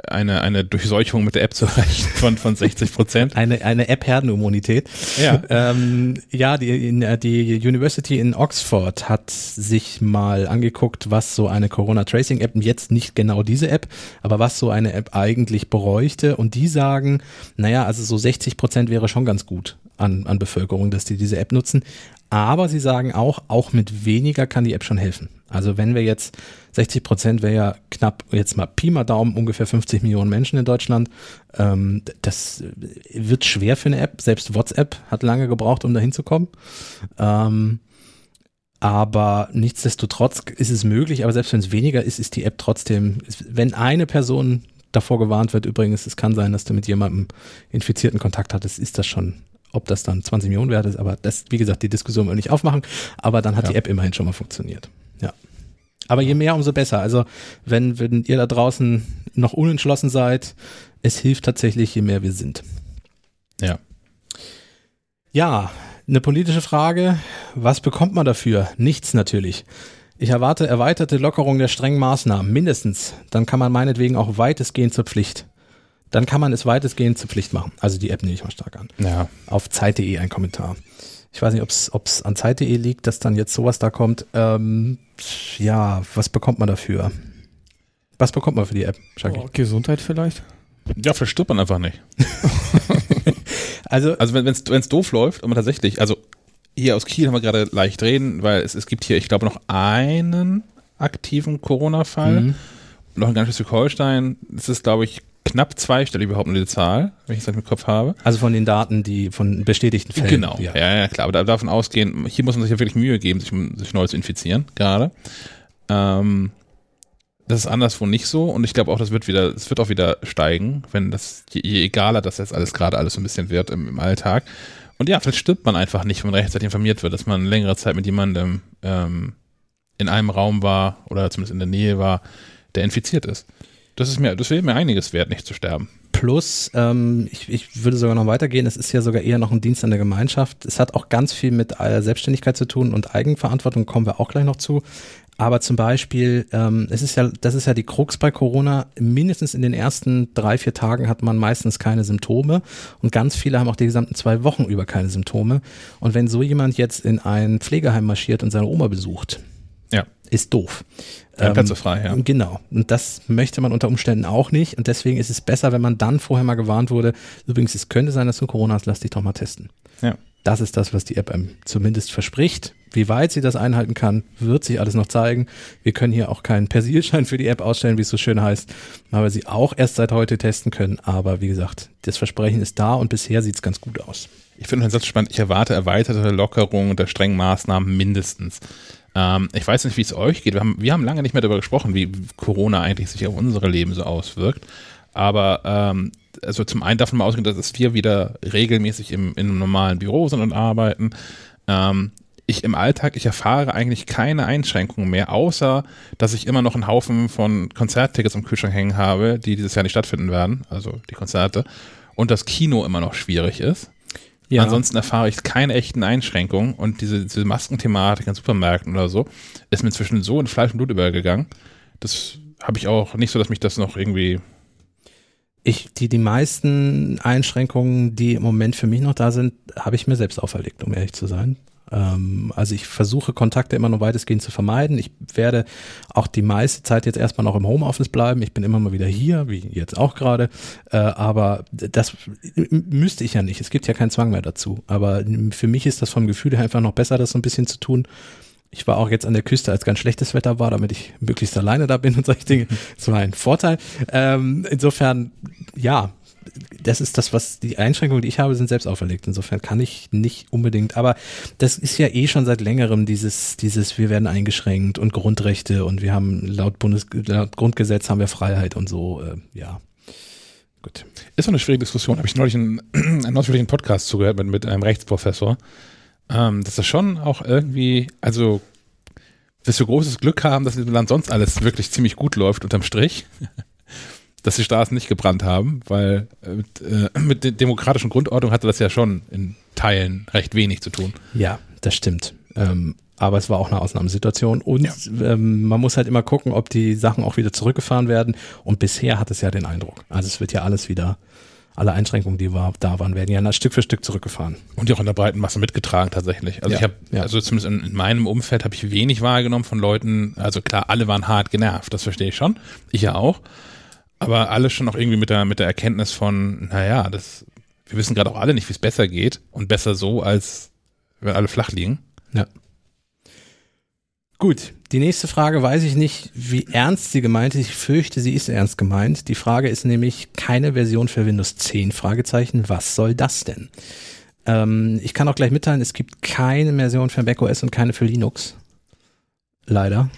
eine, eine Durchseuchung mit der App zu erreichen von, von 60 Prozent. eine eine App-Herdenimmunität. Ja. Ähm, ja, die, die University in Oxford hat sich mal angeguckt, was so eine Corona-Tracing-App, jetzt nicht genau diese App, aber was so eine App eigentlich bräuchte. Und die sagen, naja, also so 60 Prozent wäre schon ganz gut an, an Bevölkerung, dass die diese App nutzen. Aber sie sagen auch, auch mit weniger kann die App schon helfen. Also wenn wir jetzt 60 Prozent wäre ja knapp, jetzt mal Pi mal Daumen, ungefähr 50 Millionen Menschen in Deutschland. Ähm, das wird schwer für eine App. Selbst WhatsApp hat lange gebraucht, um da hinzukommen. Ähm, Aber nichtsdestotrotz ist es möglich, aber selbst wenn es weniger ist, ist die App trotzdem, wenn eine Person davor gewarnt wird, übrigens, es kann sein, dass du mit jemandem infizierten Kontakt hattest, ist das schon, ob das dann 20 Millionen wert ist, aber das, wie gesagt, die Diskussion will nicht aufmachen, aber dann hat ja. die App immerhin schon mal funktioniert. Ja. Aber je mehr, umso besser. Also, wenn, wenn ihr da draußen noch unentschlossen seid, es hilft tatsächlich, je mehr wir sind. Ja. Ja, eine politische Frage. Was bekommt man dafür? Nichts natürlich. Ich erwarte erweiterte Lockerung der strengen Maßnahmen, mindestens. Dann kann man meinetwegen auch weitestgehend zur Pflicht. Dann kann man es weitestgehend zur Pflicht machen. Also die App nehme ich mal stark an. Ja. Auf Zeit.de ein Kommentar. Ich weiß nicht, ob es an Zeit.de liegt, dass dann jetzt sowas da kommt. Ähm, ja, was bekommt man dafür? Was bekommt man für die App? Oh, Gesundheit vielleicht? Ja, verstirbt man einfach nicht. [LAUGHS] also, also wenn es doof läuft und man tatsächlich, also hier aus Kiel haben wir gerade leicht reden, weil es, es gibt hier, ich glaube, noch einen aktiven Corona-Fall. Mhm. Noch in ganz Schleswig-Holstein. Es ist, glaube ich, knapp zweistellig überhaupt nur die Zahl, wenn ich es im Kopf habe. Also von den Daten, die von bestätigten Fällen. Genau, ja, ja, ja klar. Aber davon ausgehen, hier muss man sich ja wirklich Mühe geben, sich, sich neu zu infizieren, gerade. Ähm, das ist anderswo nicht so und ich glaube auch, das wird wieder, es wird auch wieder steigen, wenn das, je, je egaler das jetzt alles gerade alles so ein bisschen wird im, im, Alltag. Und ja, vielleicht stirbt man einfach nicht, wenn man rechtzeitig informiert wird, dass man längere Zeit mit jemandem ähm, in einem Raum war oder zumindest in der Nähe war, der infiziert ist. Das ist mir, das wäre mir einiges wert, nicht zu sterben. Plus, ähm, ich, ich würde sogar noch weitergehen, es ist ja sogar eher noch ein Dienst an der Gemeinschaft. Es hat auch ganz viel mit Selbstständigkeit zu tun und Eigenverantwortung, kommen wir auch gleich noch zu. Aber zum Beispiel, ähm, es ist ja, das ist ja die Krux bei Corona. Mindestens in den ersten drei, vier Tagen hat man meistens keine Symptome und ganz viele haben auch die gesamten zwei Wochen über keine Symptome. Und wenn so jemand jetzt in ein Pflegeheim marschiert und seine Oma besucht. Ist doof. Ja, Plätze ähm, frei, ja. Genau. Und das möchte man unter Umständen auch nicht. Und deswegen ist es besser, wenn man dann vorher mal gewarnt wurde. Übrigens, es könnte sein, dass du Corona hast, lass dich doch mal testen. Ja. Das ist das, was die App einem zumindest verspricht. Wie weit sie das einhalten kann, wird sich alles noch zeigen. Wir können hier auch keinen Persilschein für die App ausstellen, wie es so schön heißt, weil wir sie auch erst seit heute testen können. Aber wie gesagt, das Versprechen ist da und bisher sieht es ganz gut aus. Ich finde den Satz spannend. Ich erwarte erweiterte Lockerungen der strengen Maßnahmen mindestens. Ähm, ich weiß nicht, wie es euch geht. Wir haben, wir haben lange nicht mehr darüber gesprochen, wie Corona eigentlich sich auf unsere Leben so auswirkt. Aber ähm, also zum einen davon mal ausgehen, dass wir wieder regelmäßig im, in einem normalen Büro sind und arbeiten. Ähm, ich im Alltag, ich erfahre eigentlich keine Einschränkungen mehr, außer dass ich immer noch einen Haufen von Konzerttickets im Kühlschrank hängen habe, die dieses Jahr nicht stattfinden werden, also die Konzerte, und das Kino immer noch schwierig ist. Ja. Ansonsten erfahre ich keine echten Einschränkungen und diese, diese Maskenthematik in Supermärkten oder so ist mir inzwischen so in Fleisch und Blut übergegangen. Das habe ich auch nicht so, dass mich das noch irgendwie ich, die, die meisten Einschränkungen, die im Moment für mich noch da sind, habe ich mir selbst auferlegt, um ehrlich zu sein. Ähm, also ich versuche Kontakte immer nur weitestgehend zu vermeiden. Ich werde auch die meiste Zeit jetzt erstmal noch im Homeoffice bleiben. Ich bin immer mal wieder hier, wie jetzt auch gerade. Äh, aber das müsste ich ja nicht. Es gibt ja keinen Zwang mehr dazu. Aber für mich ist das vom Gefühl her einfach noch besser, das so ein bisschen zu tun. Ich war auch jetzt an der Küste, als ganz schlechtes Wetter war, damit ich möglichst alleine da bin und solche Dinge. [LAUGHS] Das war ein Vorteil. Ähm, insofern, ja, das ist das, was die Einschränkungen, die ich habe, sind selbst auferlegt. Insofern kann ich nicht unbedingt, aber das ist ja eh schon seit längerem dieses, dieses, wir werden eingeschränkt und Grundrechte und wir haben laut Bundes, laut Grundgesetz haben wir Freiheit und so, äh, ja. Gut. Ist so eine schwierige Diskussion. Habe ich neulich einen, [CLEARS THROAT] einen ausführlichen Podcast zugehört mit, mit einem Rechtsprofessor. Ähm, dass das schon auch irgendwie, also, dass wir großes Glück haben, dass in Land sonst alles wirklich ziemlich gut läuft unterm Strich [LAUGHS] dass die Straßen nicht gebrannt haben, weil äh, mit, äh, mit der demokratischen Grundordnung hatte das ja schon in Teilen recht wenig zu tun. Ja, das stimmt. Ähm, aber es war auch eine Ausnahmesituation und ja. ähm, man muss halt immer gucken, ob die Sachen auch wieder zurückgefahren werden. Und bisher hat es ja den Eindruck. Also es wird ja alles wieder, alle Einschränkungen, die war, da waren, werden ja Stück für Stück zurückgefahren. Und die auch in der breiten Masse mitgetragen tatsächlich. Also ja. ich habe, ja. also zumindest in, in, meinem Umfeld habe ich wenig wahrgenommen von Leuten, also klar, alle waren hart genervt, das verstehe ich schon. Ich ja auch. Aber alles schon noch irgendwie mit der, mit der Erkenntnis von, naja, das, wir wissen gerade auch alle nicht, wie es besser geht und besser so, als wenn alle flach liegen. Ja. Gut, die nächste Frage weiß ich nicht, wie ernst sie gemeint ist. Ich fürchte, sie ist ernst gemeint. Die Frage ist nämlich keine Version für Windows 10? Fragezeichen. Was soll das denn? Ähm, ich kann auch gleich mitteilen, es gibt keine Version für macOS und keine für Linux. leider.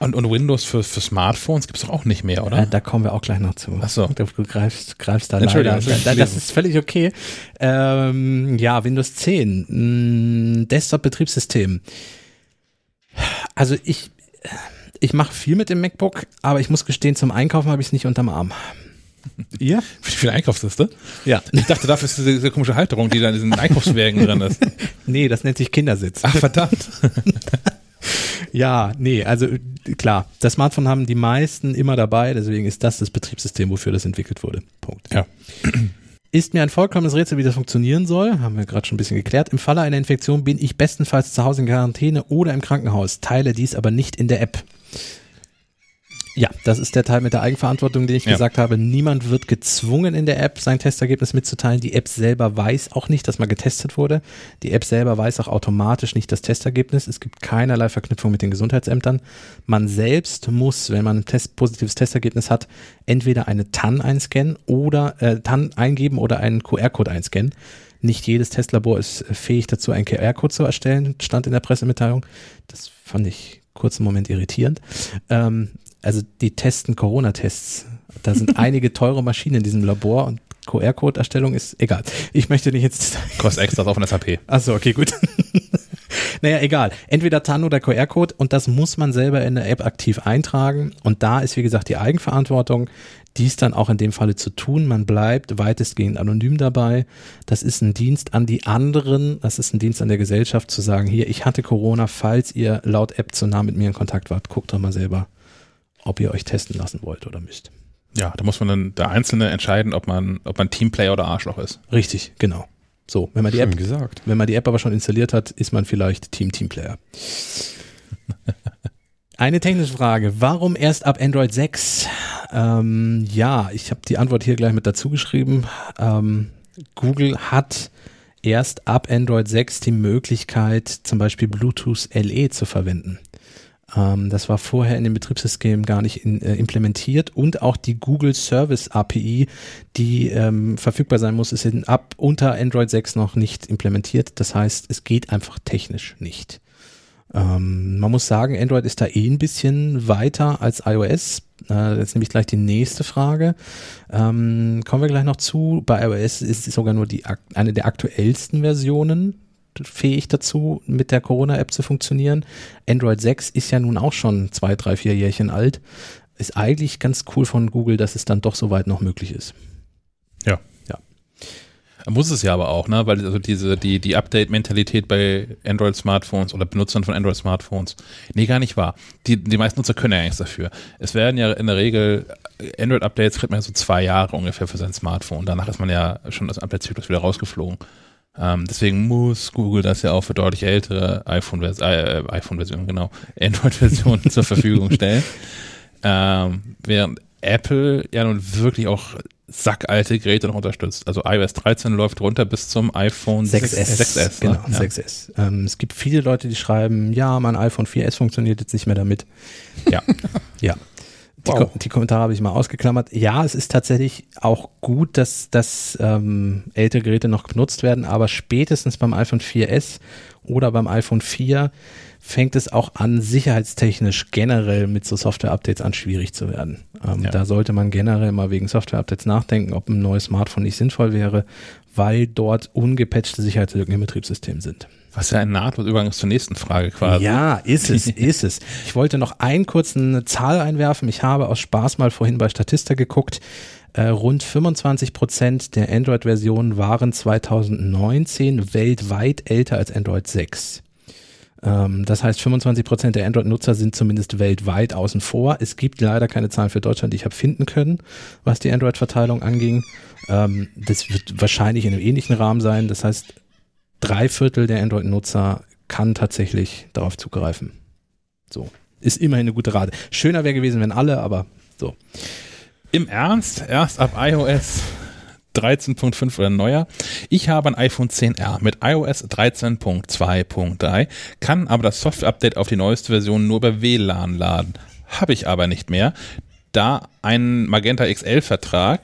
Und, und Windows für, für Smartphones gibt es doch auch nicht mehr, oder? Äh, da kommen wir auch gleich noch zu. Ach so. Du greifst, greifst da Entschuldigung, leider. Entschuldigung. Da, das ist völlig okay. Ähm, ja, Windows 10. Mh, Desktop-Betriebssystem. Also ich, ich mache viel mit dem MacBook, aber ich muss gestehen, zum Einkaufen habe ich es nicht unterm Arm. [LAUGHS] Ihr? Für die Einkaufsliste? Ja. Ich dachte, dafür ist diese, diese komische Halterung, die da in diesen Einkaufswägen drin ist. [LAUGHS] Nee, das nennt sich Kindersitz. Ach, verdammt. [LAUGHS] Ja, nee, also äh, klar, das Smartphone haben die meisten immer dabei, deswegen ist das das Betriebssystem, wofür das entwickelt wurde. Punkt. Ja. Ist mir ein vollkommenes Rätsel, wie das funktionieren soll. Haben wir gerade schon ein bisschen geklärt. Im Falle einer Infektion bin ich bestenfalls zu Hause in Quarantäne oder im Krankenhaus, teile dies aber nicht in der App. Ja, das ist der Teil mit der Eigenverantwortung, den ich Ja. gesagt habe. Niemand wird gezwungen, in der App sein Testergebnis mitzuteilen. Die App selber weiß auch nicht, dass mal getestet wurde. Die App selber weiß auch automatisch nicht das Testergebnis. Es gibt keinerlei Verknüpfung mit den Gesundheitsämtern. Man selbst muss, wenn man ein Test, positives Testergebnis hat, entweder eine TAN einscannen oder äh, TAN eingeben oder einen QR-Code einscannen. Nicht jedes Testlabor ist äh, fähig dazu, einen QR-Code zu erstellen, stand in der Pressemitteilung. Das fand ich kurz einen Moment irritierend. Ähm, also die testen Corona-Tests. Da sind [LAUGHS] einige teure Maschinen in diesem Labor und QR-Code-Erstellung ist egal. Ich möchte nicht jetzt Kostet extra auf von SAP. Achso, okay, gut. [LAUGHS] naja, egal. Entweder TAN oder QR-Code und das muss man selber in der App aktiv eintragen. Und da ist, wie gesagt, die Eigenverantwortung, dies dann auch in dem Falle zu tun. Man bleibt weitestgehend anonym dabei. Das ist ein Dienst an die anderen, das ist ein Dienst an der Gesellschaft zu sagen, hier, ich hatte Corona, falls ihr laut App zu nah mit mir in Kontakt wart, guckt doch mal selber, ob ihr euch testen lassen wollt oder müsst. Ja, da muss man dann der Einzelne entscheiden, ob man, ob man Teamplayer oder Arschloch ist. Richtig, genau. So, wenn man die Schön App gesagt. Wenn man die App aber schon installiert hat, ist man vielleicht Team Teamplayer. [LAUGHS] Eine technische Frage. Warum erst ab Android 6? Ähm, ja, ich habe die Antwort hier gleich mit dazu geschrieben. Ähm, Google hat erst ab Android 6 die Möglichkeit, zum Beispiel Bluetooth LE zu verwenden. Ähm, das war vorher in dem Betriebssystem gar nicht in, äh, implementiert und auch die Google Service API, die ähm, verfügbar sein muss, ist in, ab unter Android 6 noch nicht implementiert. Das heißt, es geht einfach technisch nicht. Ähm, man muss sagen, Android ist da eh ein bisschen weiter als iOS. Jetzt nehme ich gleich die nächste Frage. Ähm, kommen wir gleich noch zu. Bei iOS ist es sogar nur die, eine der aktuellsten Versionen fähig dazu, mit der Corona-App zu funktionieren. Android 6 ist ja nun auch schon zwei, drei, vier Jährchen alt. Ist eigentlich ganz cool von Google, dass es dann doch so weit noch möglich ist. Muss es ja aber auch, ne? Weil also diese, die, die Update-Mentalität bei Android-Smartphones oder Benutzern von Android-Smartphones, nee, gar nicht wahr. Die, die meisten Nutzer können ja nichts dafür. Es werden ja in der Regel Android-Updates kriegt man ja so zwei Jahre ungefähr für sein Smartphone. Danach ist man ja schon aus dem Update-Zyklus wieder rausgeflogen. Ähm, deswegen muss Google das ja auch für deutlich ältere iPhone-Versionen, äh, iPhone-Versionen, genau, [LAUGHS] Android-Versionen zur Verfügung stellen. Ähm, während Apple ja nun wirklich auch sackalte Geräte noch unterstützt. Also iOS 13 läuft runter bis zum iPhone 6S. 6S genau, ne? ja. 6S. Ähm, es gibt viele Leute, die schreiben, ja, mein iPhone 4S funktioniert jetzt nicht mehr damit. Ja. Ja. Die, Wow. Ko die Kommentare habe ich mal ausgeklammert. Ja, es ist tatsächlich auch gut, dass, dass ähm, ältere Geräte noch benutzt werden, aber spätestens beim iPhone 4S oder beim iPhone 4 fängt es auch an, sicherheitstechnisch generell mit so Software-Updates an schwierig zu werden. Ähm, Ja. Da sollte man generell mal wegen Software-Updates nachdenken, ob ein neues Smartphone nicht sinnvoll wäre, weil dort ungepatchte Sicherheitslücken im Betriebssystem sind. Was ja ein nahtlos Übergang zur nächsten Frage quasi. Ja, ist es, [LAUGHS] ist es. Ich wollte noch einen kurzen Zahl einwerfen. Ich habe aus Spaß mal vorhin bei Statista geguckt. Äh, rund 25 Prozent der Android-Versionen waren 2019 weltweit älter als Android 6. Ähm, das heißt, 25 Prozent der Android-Nutzer sind zumindest weltweit außen vor. Es gibt leider keine Zahlen für Deutschland, die ich habe finden können, was die Android-Verteilung anging. Ähm, das wird wahrscheinlich in einem ähnlichen Rahmen sein. Das heißt, drei Viertel der Android-Nutzer kann tatsächlich darauf zugreifen. So. Ist immerhin eine gute Rate. Schöner wäre gewesen, wenn alle, aber so. Im Ernst, erst ab iOS 13.5 oder neuer. Ich habe ein iPhone 10R mit iOS 13.2.3, kann aber das Software-Update auf die neueste Version nur über WLAN laden. Habe ich aber nicht mehr, da ein Magenta XL-Vertrag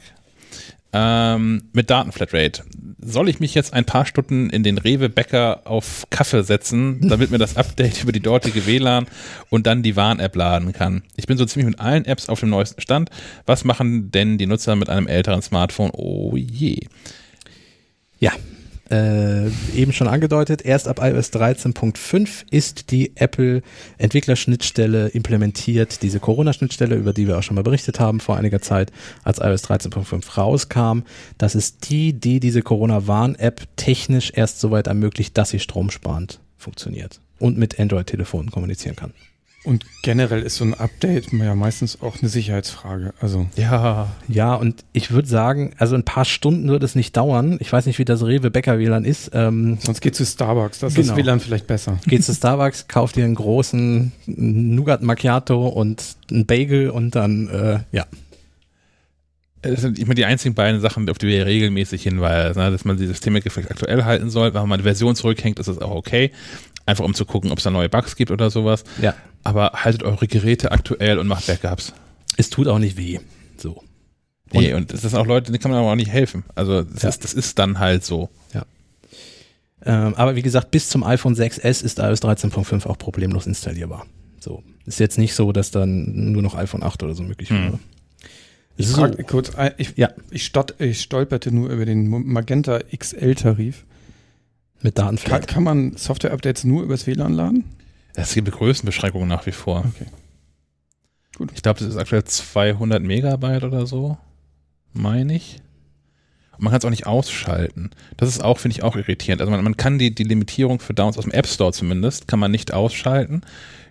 Ähm, mit Datenflatrate. Soll ich mich jetzt ein paar Stunden in den Rewe-Bäcker auf Kaffee setzen, damit mir das Update [LAUGHS] über die dortige WLAN und dann die Warn-App laden kann? Ich bin so ziemlich mit allen Apps auf dem neuesten Stand. Was machen denn die Nutzer mit einem älteren Smartphone? Oh je. Ja, äh, eben schon angedeutet, erst ab iOS 13.5 ist die Apple Entwicklerschnittstelle implementiert, diese Corona-Schnittstelle, über die wir auch schon mal berichtet haben vor einiger Zeit, als iOS 13.5 rauskam. Das ist die, die diese Corona-Warn-App technisch erst soweit ermöglicht, dass sie stromsparend funktioniert und mit Android-Telefonen kommunizieren kann. Und generell ist so ein Update ja meistens auch eine Sicherheitsfrage. Also ja, ja, und ich würde sagen, also ein paar Stunden wird es nicht dauern. Ich weiß nicht, wie das Rewe Bäcker WLAN ist. Ähm, Sonst geht zu Starbucks, das genau. ist WLAN vielleicht besser. Geht zu Starbucks, kauft dir einen großen Nougat Macchiato und einen Bagel und dann, äh, ja. Das sind immer die einzigen beiden Sachen, auf die wir regelmäßig hinweisen, ne? dass man die Systeme aktuell halten soll. Wenn man eine Version zurückhängt, ist das auch okay. Einfach um zu gucken, ob es da neue Bugs gibt oder sowas. Ja. Aber haltet eure Geräte aktuell und macht Backups. Es tut auch nicht weh. So. Und nee, und das sind auch Leute, die kann man aber auch nicht helfen. Also das, ja. ist, das ist dann halt so. Ja. Ähm, aber wie gesagt, bis zum iPhone 6S ist iOS 13.5 auch problemlos installierbar. So. Ist jetzt nicht so, dass dann nur noch iPhone 8 oder so möglich wäre. Hm. Ich so. frage kurz, ich, ja. ich, stott, ich stolperte nur über den Magenta XL-Tarif. Mit Datenflat. Kann, kann man Software-Updates nur übers WLAN laden? Es gibt Größenbeschränkungen nach wie vor. Okay. Gut. Ich glaube, das ist aktuell 200 Megabyte oder so, meine ich. Und man kann es auch nicht ausschalten. Das ist auch, finde ich, auch irritierend. Also man, man kann die, die Limitierung für Downs aus dem App Store zumindest, kann man nicht ausschalten.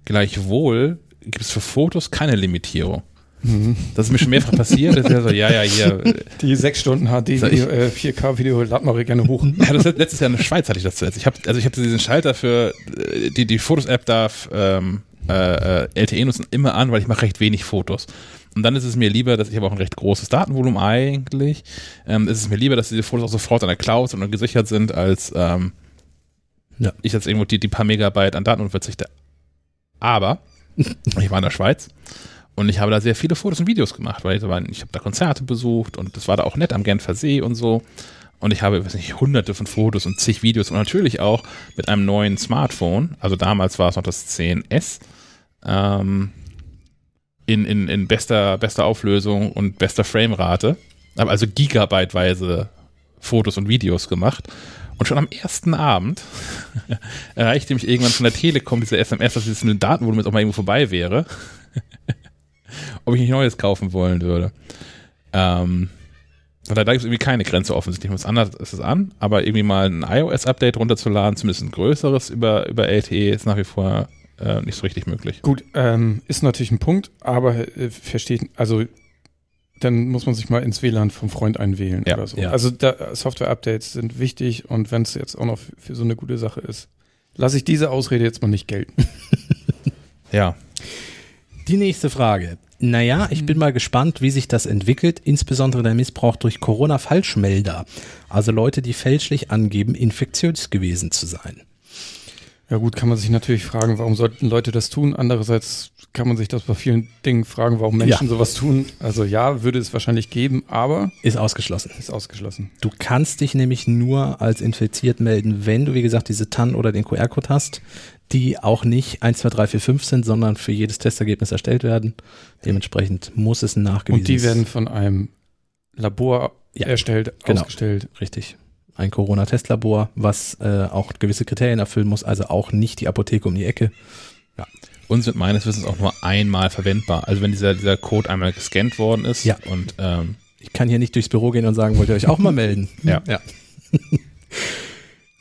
Gleichwohl gibt es für Fotos keine Limitierung. Mhm. Das ist mir schon mehrfach passiert. Das ist ja so, ja, ja, hier. Äh, die sechs Stunden HD-Video, äh, 4K-Video laden wir gerne hoch. Ja, das letztes Jahr in der Schweiz hatte ich das zuletzt. Ich habe also ich habe diesen Schalter für äh, die die Fotos-App darf ähm, äh, LTE nutzen immer an, weil ich mache recht wenig Fotos. Und dann ist es mir lieber, dass ich habe auch ein recht großes Datenvolumen eigentlich. Ähm, ist es mir lieber, dass diese Fotos auch sofort an der Cloud sind und gesichert sind, als ähm, ja. ich jetzt irgendwo die, die paar Megabyte an Daten verzichte. Aber ich war in der Schweiz und ich habe da sehr viele Fotos und Videos gemacht, weil ich, ich habe da Konzerte besucht und das war da auch nett am Genfer See und so. Und ich habe, weiß nicht, hunderte von Fotos und zig Videos und natürlich auch mit einem neuen Smartphone, also damals war es noch das 10S, ähm, in, in, in bester, bester Auflösung und bester Framerate. Habe also gigabyteweise Fotos und Videos gemacht. Und schon am ersten Abend [LAUGHS] erreichte mich irgendwann von der Telekom diese SMS, dass dieses Datenvolumen jetzt auch mal irgendwo vorbei wäre ob ich nicht Neues kaufen wollen würde. Ähm, und da gibt es irgendwie keine Grenze offensichtlich. Was anderes ist es an, aber irgendwie mal ein iOS-Update runterzuladen, zumindest ein größeres über, über LTE, ist nach wie vor äh, nicht so richtig möglich. Gut, ähm, ist natürlich ein Punkt, aber äh, versteht, also dann muss man sich mal ins WLAN vom Freund einwählen ja, oder so. Ja. Also Software-Updates sind wichtig und wenn es jetzt auch noch für so eine gute Sache ist, lasse ich diese Ausrede jetzt mal nicht gelten. [LAUGHS] ja. Die nächste Frage. Naja, ich bin mal gespannt, wie sich das entwickelt, insbesondere der Missbrauch durch Corona-Falschmelder, also Leute, die fälschlich angeben, infektiös gewesen zu sein. Ja gut, kann man sich natürlich fragen, warum sollten Leute das tun? Andererseits kann man sich das bei vielen Dingen fragen, warum Menschen ja. sowas tun. Also ja, würde es wahrscheinlich geben, aber ist ausgeschlossen. Ist ausgeschlossen. Du kannst dich nämlich nur als infiziert melden, wenn du wie gesagt diese TAN oder den QR-Code hast die auch nicht 1, 2, 3, 4, 5 sind, sondern für jedes Testergebnis erstellt werden. Dementsprechend muss es ein nachgewiesen Und die werden von einem Labor ja, erstellt, genau, ausgestellt. Richtig. Ein Corona-Testlabor, was äh, auch gewisse Kriterien erfüllen muss, also auch nicht die Apotheke um die Ecke. Ja. Und sind meines Wissens auch nur einmal verwendbar. Also wenn dieser, dieser Code einmal gescannt worden ist ja. und ähm, ich kann hier nicht durchs Büro gehen und sagen, wollt ihr euch auch mal melden? ja. ja. [LAUGHS]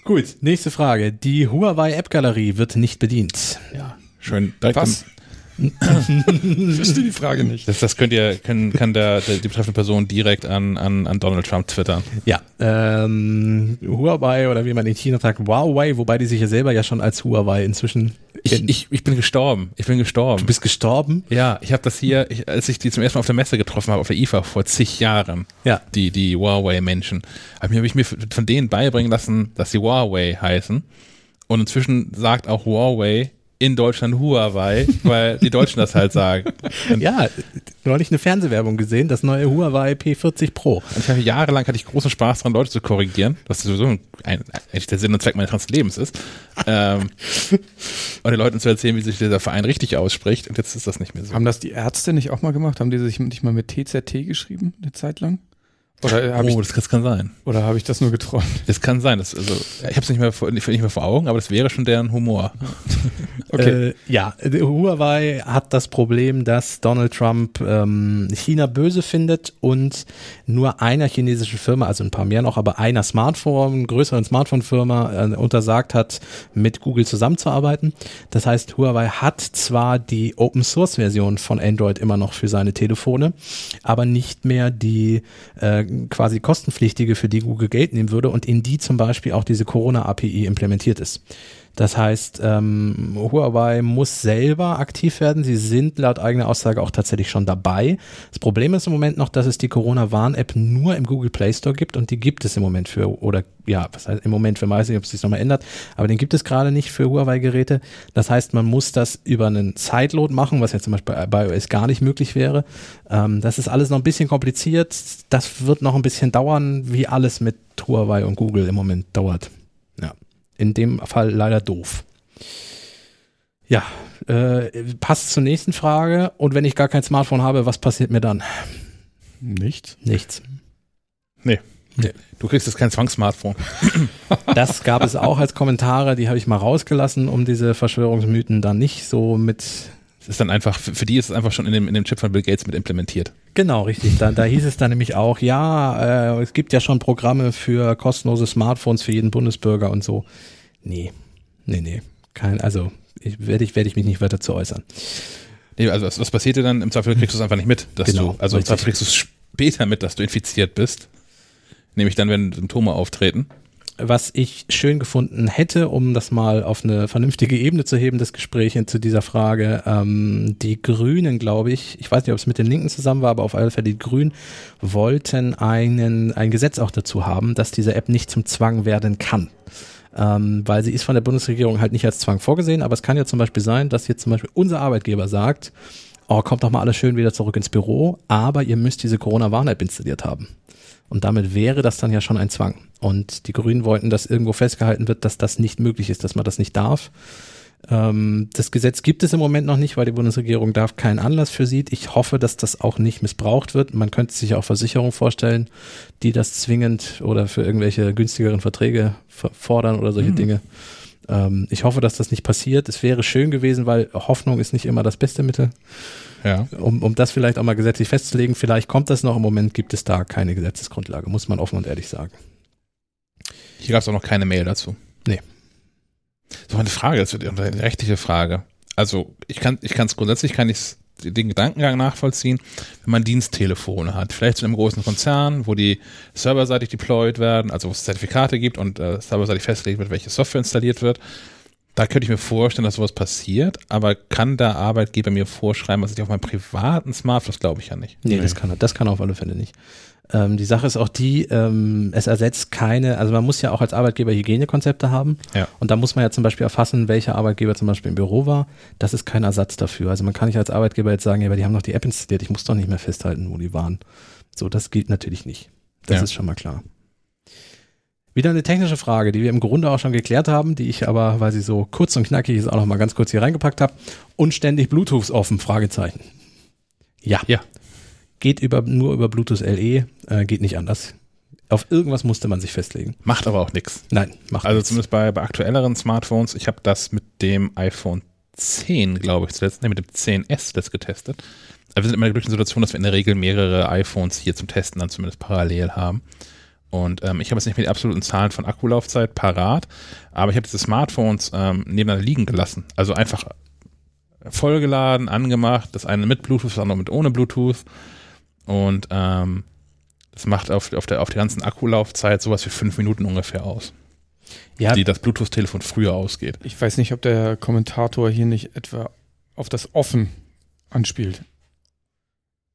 Gut, nächste Frage. Die Huawei App Galerie wird nicht bedient. Ja, schön. Direkt Was? [LAUGHS] ich verstehe die Frage nicht. Das, das könnt ihr, können, kann der, der, die betreffende Person direkt an, an, an Donald Trump twittern. Ja, ähm, Huawei oder wie man in China sagt, Huawei, wobei die sich ja selber ja schon als Huawei inzwischen. Ich, ich, ich bin gestorben. Ich bin gestorben. Du bist gestorben? Ja, ich habe das hier, ich, als ich die zum ersten Mal auf der Messe getroffen habe, auf der IFA vor zig Jahren. Ja. Die, die Huawei-Menschen. Habe ich mir von denen beibringen lassen, dass sie Huawei heißen. Und inzwischen sagt auch Huawei in Deutschland Huawei, weil die Deutschen das halt sagen. Und ja, neulich eine Fernsehwerbung gesehen, das neue Huawei P40 Pro. Und ich habe jahrelang hatte ich großen Spaß daran, Leute zu korrigieren, was sowieso ein, eigentlich der Sinn und Zweck meines ganzen Lebens ist. ähm, [LAUGHS] und den Leuten zu erzählen, wie sich dieser Verein richtig ausspricht. Und jetzt ist das nicht mehr so. Haben das die Ärzte nicht auch mal gemacht? Haben die sich nicht mal mit TZT geschrieben, eine Zeit lang? Oder oh, ich, das kann sein. Oder habe ich das nur geträumt? Das kann sein. Das, also, ich habe es nicht, mehr vor, nicht mehr vor Augen, aber das wäre schon deren Humor. [LAUGHS] okay. Äh, ja, Huawei hat das Problem, dass Donald Trump ähm, China böse findet und nur einer chinesischen Firma, also ein paar mehr noch, aber einer Smartphone, größeren Smartphone-Firma äh, untersagt hat, mit Google zusammenzuarbeiten. Das heißt, Huawei hat zwar die Open-Source-Version von Android immer noch für seine Telefone, aber nicht mehr die äh, quasi kostenpflichtige, für die Google Geld nehmen würde und in die zum Beispiel auch diese Corona-API implementiert ist. Das heißt, ähm, Huawei muss selber aktiv werden. Sie sind laut eigener Aussage auch tatsächlich schon dabei. Das Problem ist im Moment noch, dass es die Corona-Warn-App nur im Google Play Store gibt und die gibt es im Moment für, oder ja, was heißt im Moment, wir weiß nicht, ob es sich nochmal ändert, aber den gibt es gerade nicht für Huawei-Geräte. Das heißt, man muss das über einen Sideload machen, was ja zum Beispiel bei iOS gar nicht möglich wäre. Ähm, das ist alles noch ein bisschen kompliziert. Das wird noch ein bisschen dauern, wie alles mit Huawei und Google im Moment dauert in dem Fall leider doof. Ja, äh, passt zur nächsten Frage. Und wenn ich gar kein Smartphone habe, was passiert mir dann? Nichts. Nichts. Nee. nee. Du kriegst jetzt kein Zwangssmartphone. [LAUGHS] Das gab es auch als Kommentare, die habe ich mal rausgelassen, um diese Verschwörungsmythen dann nicht so mit es ist dann einfach, für die ist es einfach schon in dem, in dem Chip von Bill Gates mit implementiert. Genau, richtig. Da, da hieß es dann nämlich auch, ja, äh, es gibt ja schon Programme für kostenlose Smartphones für jeden Bundesbürger und so. Nee, nee, nee. Kein, also ich, werde ich, werde ich mich nicht weiter zu äußern. Nee, also was, was passiert dir dann? Im Zweifel kriegst du es einfach nicht mit, dass genau, du, also im Zweifel kriegst du es später mit, dass du infiziert bist. Nämlich dann, wenn Symptome auftreten was ich schön gefunden hätte, um das mal auf eine vernünftige Ebene zu heben, das Gespräch zu dieser Frage. Ähm, die Grünen, glaube ich, ich weiß nicht, ob es mit den Linken zusammen war, aber auf alle Fälle die Grünen wollten einen, ein Gesetz auch dazu haben, dass diese App nicht zum Zwang werden kann. Ähm, weil sie ist von der Bundesregierung halt nicht als Zwang vorgesehen, aber es kann ja zum Beispiel sein, dass jetzt zum Beispiel unser Arbeitgeber sagt, oh, kommt doch mal alles schön wieder zurück ins Büro, aber ihr müsst diese Corona-Warn-App installiert haben. Und damit wäre das dann ja schon ein Zwang. Und die Grünen wollten, dass irgendwo festgehalten wird, dass das nicht möglich ist, dass man das nicht darf. Ähm, das Gesetz gibt es im Moment noch nicht, weil die Bundesregierung darf keinen Anlass für sieht. Ich hoffe, dass das auch nicht missbraucht wird. Man könnte sich auch Versicherungen vorstellen, die das zwingend oder für irgendwelche günstigeren Verträge fordern oder solche mhm. Dinge. Ähm, ich hoffe, dass das nicht passiert. Es wäre schön gewesen, weil Hoffnung ist nicht immer das beste Mittel. Ja. Um, um das vielleicht auch mal gesetzlich festzulegen, vielleicht kommt das noch. Im Moment gibt es da keine Gesetzesgrundlage, muss man offen und ehrlich sagen. Hier gab es auch noch keine Mail dazu. Nee. So eine Frage, das wird eine rechtliche Frage. Also ich kann ich kann es grundsätzlich kann ich den Gedankengang nachvollziehen, wenn man Diensttelefone hat, vielleicht zu einem großen Konzern, wo die serverseitig deployed werden, also wo es Zertifikate gibt und äh, serverseitig festgelegt wird, welche Software installiert wird da könnte ich mir vorstellen, dass sowas passiert, aber kann der Arbeitgeber mir vorschreiben, was ich auf meinem privaten Smartphone, das glaube ich ja nicht. Nee, nee, das kann er, das kann er auf alle Fälle nicht. Ähm, die Sache ist auch die, ähm, es ersetzt keine, also man muss ja auch als Arbeitgeber Hygienekonzepte haben. Ja. Und da muss man ja zum Beispiel erfassen, welcher Arbeitgeber zum Beispiel im Büro war. Das ist kein Ersatz dafür. Also man kann nicht als Arbeitgeber jetzt sagen, ja, aber die haben noch die App installiert, ich muss doch nicht mehr festhalten, wo die waren. So, das gilt natürlich nicht. Das ja. ist schon mal klar. Wieder eine technische Frage, die wir im Grunde auch schon geklärt haben, die ich aber, weil sie so kurz und knackig ist, auch noch mal ganz kurz hier reingepackt habe. Unständig Bluetooth offen? Fragezeichen. Ja. Ja. Geht über, nur über Bluetooth LE, äh, geht nicht anders. Auf irgendwas musste man sich festlegen. Macht aber auch nichts. Nein, macht Also nix. zumindest bei, bei aktuelleren Smartphones. Ich habe das mit dem iPhone 10, glaube ich, zuletzt, nee, mit dem 10S das getestet. Aber wir sind immer in der glücklichen Situation, dass wir in der Regel mehrere iPhones hier zum Testen dann zumindest parallel haben. Und ähm, ich habe jetzt nicht mehr die absoluten Zahlen von Akkulaufzeit parat, aber ich habe diese Smartphones ähm, nebeneinander liegen gelassen. Also einfach vollgeladen, angemacht, das eine mit Bluetooth, das andere mit ohne Bluetooth. Und ähm, das macht auf, auf, der, auf der ganzen Akkulaufzeit sowas wie fünf Minuten ungefähr aus. Ja. Die das Bluetooth-Telefon früher ausgeht. Ich weiß nicht, ob der Kommentator hier nicht etwa auf das Offen anspielt.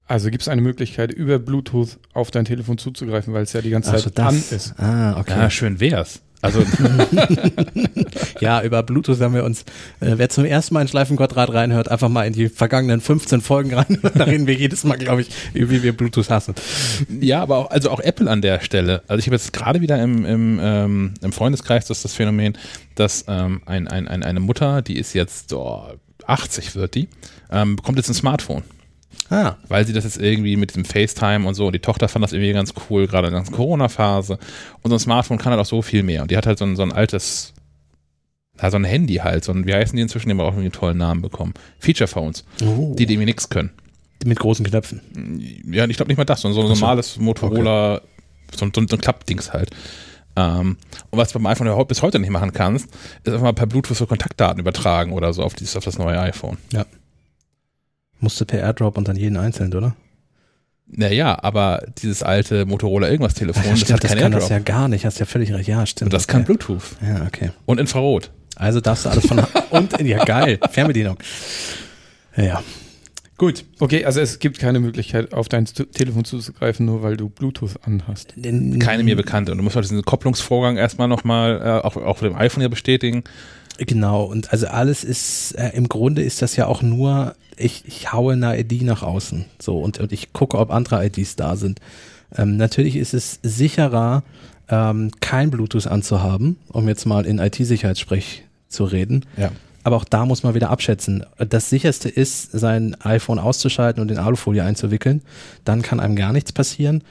Also gibt es eine Möglichkeit, über Bluetooth auf dein Telefon zuzugreifen, weil es ja die ganze Zeit so, an ist. Ah, okay. Ja, schön wär's. Also [LAUGHS] ja, über Bluetooth haben wir uns, äh, wer zum ersten Mal in Schleifenquadrat reinhört, einfach mal in die vergangenen 15 Folgen rein. da reden wir jedes Mal, glaube ich, wie wir Bluetooth hassen. Ja, aber auch, also auch Apple an der Stelle. Also ich habe jetzt gerade wieder im, im, ähm, im Freundeskreis das, das Phänomen, dass ähm, ein, ein, ein, eine Mutter, die ist jetzt oh, 80 wird die, ähm, bekommt jetzt ein Smartphone. Ah. Weil sie das jetzt irgendwie mit diesem FaceTime und so, und die Tochter fand das irgendwie ganz cool, gerade in der ganzen Corona-Phase. Und so ein Smartphone kann halt auch so viel mehr. Und die hat halt so ein, so ein altes, ja, so ein Handy halt, so ein, wie heißen die inzwischen, die haben auch irgendwie einen tollen Namen bekommen. Feature Phones, oh. die, die irgendwie nichts können. Mit großen Knöpfen. Ja, ich glaube nicht mal das, sondern so ein normales Motorola, okay. so, so, so ein Klappdings halt. Um, ähm, und was du beim iPhone bis heute nicht machen kannst, ist einfach mal per Bluetooth so Kontaktdaten übertragen oder so auf, dieses, auf das neue iPhone. Ja. Musste per Airdrop und dann jeden einzeln, oder? Naja, aber dieses alte Motorola irgendwas Telefon, ja, stimmt, das, das kann Airdrop. das ja gar nicht, hast ja völlig recht. Ja, stimmt. Und das okay. kann Bluetooth. Ja, okay. Und Infrarot. Also darfst du alles von [LAUGHS] und ja geil, Fernbedienung. Ja. Gut. Okay, also es gibt keine Möglichkeit, auf dein Telefon zuzugreifen, nur weil du Bluetooth anhast. Keine mir bekannte. Und du musst halt diesen Kopplungsvorgang erstmal nochmal äh, auch, auch dem iPhone ja bestätigen. Genau, und also alles ist, äh, im Grunde ist das ja auch nur, ich, ich haue eine ID nach außen. So, und, und ich gucke, ob andere IDs da sind. Ähm, natürlich ist es sicherer, ähm, kein Bluetooth anzuhaben, um jetzt mal in IT-Sicherheitssprech zu reden. Ja. Aber auch da muss man wieder abschätzen. Das sicherste ist, sein iPhone auszuschalten und in Alufolie einzuwickeln. Dann kann einem gar nichts passieren.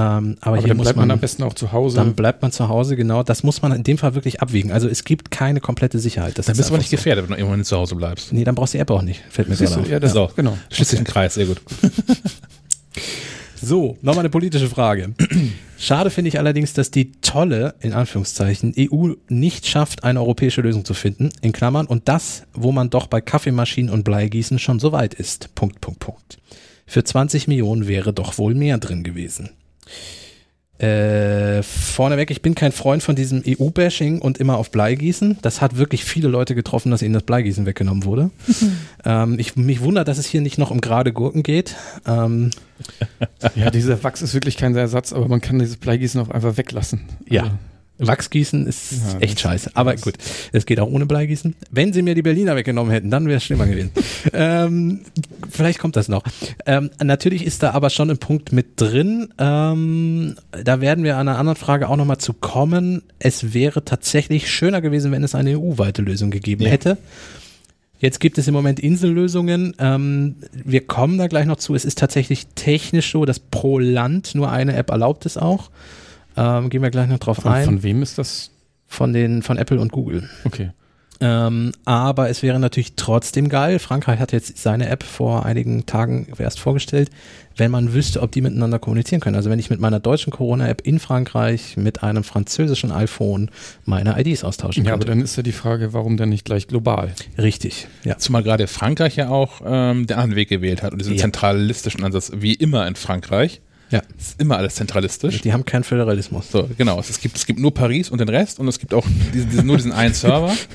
Ähm, aber, aber dann bleibt man, man, am besten auch zu Hause. Dann bleibt man zu Hause, genau. Das muss man in dem Fall wirklich abwiegen. Also es gibt keine komplette Sicherheit. Das dann bist du aber nicht so. gefährdet, wenn du irgendwann zu Hause bleibst. Nee, dann brauchst du die App auch nicht. Fällt mir gerade auf. Ja, das so, genau. Schließt sich ein Kreis, sehr gut. [LAUGHS] So, nochmal eine politische Frage. [CLEARS THROAT] Schade finde ich allerdings, dass die tolle, in Anführungszeichen, EU nicht schafft, eine europäische Lösung zu finden, in Klammern, und das, wo man doch bei Kaffeemaschinen und Bleigießen schon so weit ist. Punkt, Punkt, Punkt. Für 20 Millionen wäre doch wohl mehr drin gewesen. Äh, vorneweg, ich bin kein Freund von diesem EU-Bashing und immer auf Bleigießen. Das hat wirklich viele Leute getroffen, dass ihnen das Bleigießen weggenommen wurde. [LAUGHS] ähm, ich, mich wundert, dass es hier nicht noch um gerade Gurken geht. Ähm, ja, dieser Wachs ist wirklich kein Ersatz, aber man kann dieses Bleigießen auch einfach weglassen. Ja. Wachsgießen ist ja, echt scheiße. Aber gut, es geht auch ohne Bleigießen. Wenn sie mir die Berliner weggenommen hätten, dann wäre es schlimmer gewesen. [LAUGHS] ähm, vielleicht kommt das noch. Ähm, natürlich ist da aber schon ein Punkt mit drin. Ähm, da werden wir an einer anderen Frage auch nochmal zu kommen. Es wäre tatsächlich schöner gewesen, wenn es eine EU-weite Lösung gegeben ja. hätte. Jetzt gibt es im Moment Insellösungen. Ähm, wir kommen da gleich noch zu. Es ist tatsächlich technisch so, dass pro Land nur eine App erlaubt ist auch. Ähm, gehen wir gleich noch drauf von, ein. Von wem ist das? Von den, von Apple und Google. Okay. Ähm, aber es wäre natürlich trotzdem geil. Frankreich hat jetzt seine App vor einigen Tagen erst vorgestellt, wenn man wüsste, ob die miteinander kommunizieren können. Also wenn ich mit meiner deutschen Corona-App in Frankreich mit einem französischen iPhone meine IDs austauschen kann. Ja, aber dann ist ja die Frage, warum denn nicht gleich global? Richtig, ja. Zumal gerade Frankreich ja auch ähm, den anderen Weg gewählt hat und diesen ja. zentralistischen Ansatz, wie immer in Frankreich. Ja. Es ist immer alles zentralistisch. Die haben keinen Föderalismus. So, genau. Es gibt, es gibt nur Paris und den Rest und es gibt auch diesen, diesen, nur diesen einen Server. [LAUGHS]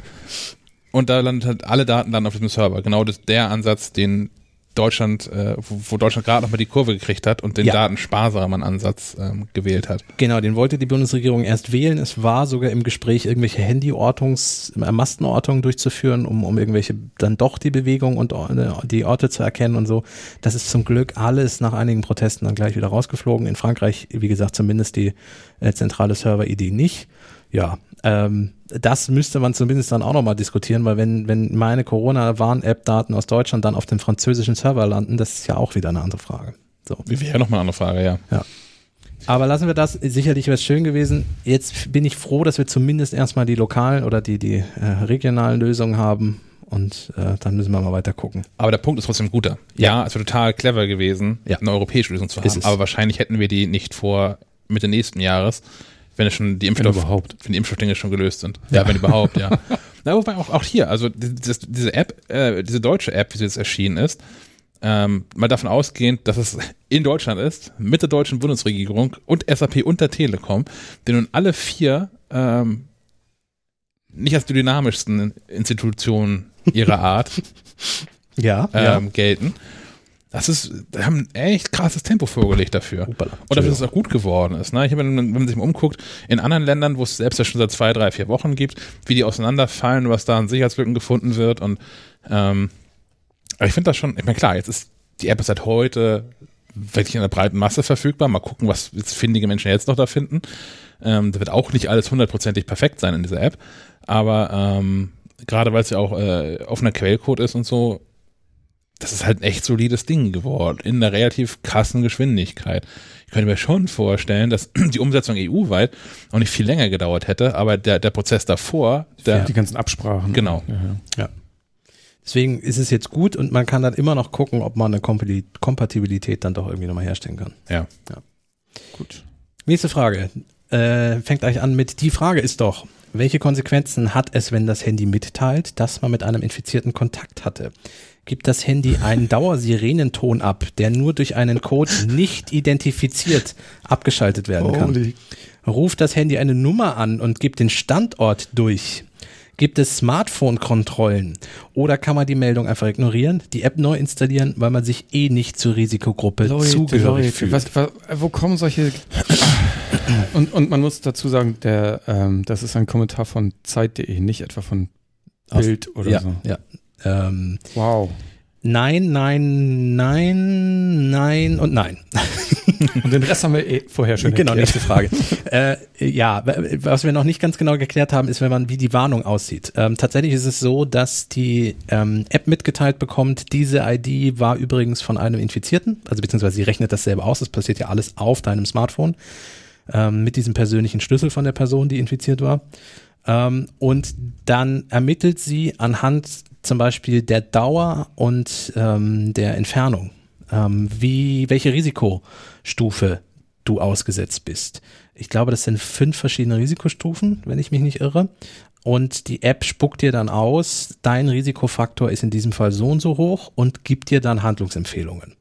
Und da landet halt alle Daten dann auf diesem Server. Genau das, der Ansatz, den Deutschland, äh, wo, wo, Deutschland gerade nochmal die Kurve gekriegt hat und den ja. datensparsamen Ansatz ähm, gewählt hat. Genau, den wollte die Bundesregierung erst wählen. Es war sogar im Gespräch, irgendwelche Handyortungs, äh, Mastenortungen durchzuführen, um, um irgendwelche dann doch die Bewegung und äh, die Orte zu erkennen und so. Das ist zum Glück alles nach einigen Protesten dann gleich wieder rausgeflogen. In Frankreich, wie gesagt, zumindest die äh, zentrale Server-Idee nicht. Ja, ähm, das müsste man zumindest dann auch nochmal diskutieren, weil wenn, wenn meine Corona-Warn-App-Daten aus Deutschland dann auf dem französischen Server landen, das ist ja auch wieder eine andere Frage. So. Wäre nochmal eine andere Frage, ja. Ja. Aber lassen wir das. Sicherlich wäre es schön gewesen. Jetzt bin ich froh, dass wir zumindest erstmal die lokalen oder die, die äh, regionalen Lösungen haben. Und äh, dann müssen wir mal weiter gucken. Aber der Punkt ist trotzdem guter. Ja, ja es wäre total clever gewesen, ja. eine europäische Lösung zu haben. Aber wahrscheinlich hätten wir die nicht vor Mitte nächsten Jahres wenn schon die Impfstoff, überhaupt. wenn die Impfstoffdinge schon gelöst sind. Ja, ja wenn überhaupt, ja. [LAUGHS] Na, wobei auch, auch hier, also das, diese App, äh, diese deutsche App, wie sie jetzt erschienen ist, ähm, mal davon ausgehend, dass es in Deutschland ist, mit der deutschen Bundesregierung und SAP und der Telekom, die nun alle vier ähm, nicht als die dynamischsten Institutionen ihrer Art [LAUGHS] ja, ähm, ja. gelten Das ist, da haben ein echt krasses Tempo vorgelegt dafür. Und dafür, dass es auch gut geworden ist. Ne? Ich meine, wenn man sich mal umguckt, in anderen Ländern, wo es selbst ja schon seit zwei, drei, vier Wochen gibt, wie die auseinanderfallen, was da an Sicherheitslücken gefunden wird. Und ähm, aber ich finde das schon, ich meine, klar, jetzt ist die App seit heute wirklich in der breiten Masse verfügbar. Mal gucken, was jetzt findige Menschen jetzt noch da finden. Ähm, da wird auch nicht alles hundertprozentig perfekt sein in dieser App. Aber ähm, gerade weil es ja auch äh, offener Quellcode ist und so, das ist halt ein echt solides Ding geworden, in einer relativ krassen Geschwindigkeit. Ich könnte mir schon vorstellen, dass [CLEARS THROAT] die Umsetzung EU-weit auch nicht viel länger gedauert hätte, aber der, der Prozess davor, der, die ganzen Absprachen. Genau. Ja, ja. Deswegen ist es jetzt gut und man kann dann immer noch gucken, ob man eine Kompatibilität dann doch irgendwie nochmal herstellen kann. Ja. ja. Gut. Nächste Frage. Äh, fängt euch an mit, die Frage ist doch, welche Konsequenzen hat es, wenn das Handy mitteilt, dass man mit einem Infizierten Kontakt hatte? Gibt das Handy einen Dauersirenenton ab, der nur durch einen Code nicht identifiziert abgeschaltet werden kann? Ruft das Handy eine Nummer an und gibt den Standort durch? Gibt es Smartphone-Kontrollen oder kann man die Meldung einfach ignorieren, die App neu installieren, weil man sich eh nicht zur Risikogruppe Leute, zugehörig Leute, fühlt? Was, was, wo kommen solche... [COUGHS] und, und man muss dazu sagen, der, ähm, das ist ein Kommentar von Zeit.de, nicht etwa von Bild Aus, oder ja, so. Ja, ähm, wow. Nein, nein, nein, nein und nein. [LAUGHS] Und den Rest haben wir eh vorher schon Genau, nächste Frage. [LAUGHS] äh, ja, was wir noch nicht ganz genau geklärt haben, ist, wenn man, wie die Warnung aussieht. Ähm, tatsächlich ist es so, dass die ähm, App mitgeteilt bekommt, diese ID war übrigens von einem Infizierten, also beziehungsweise sie rechnet dasselbe aus, das passiert ja alles auf deinem Smartphone, ähm, mit diesem persönlichen Schlüssel von der Person, die infiziert war. Ähm, und dann ermittelt sie anhand zum Beispiel der Dauer und ähm, der Entfernung, ähm, wie, welche Risikostufe du ausgesetzt bist. Ich glaube, das sind fünf verschiedene Risikostufen, wenn ich mich nicht irre. Und die App spuckt dir dann aus, dein Risikofaktor ist in diesem Fall so und so hoch und gibt dir dann Handlungsempfehlungen.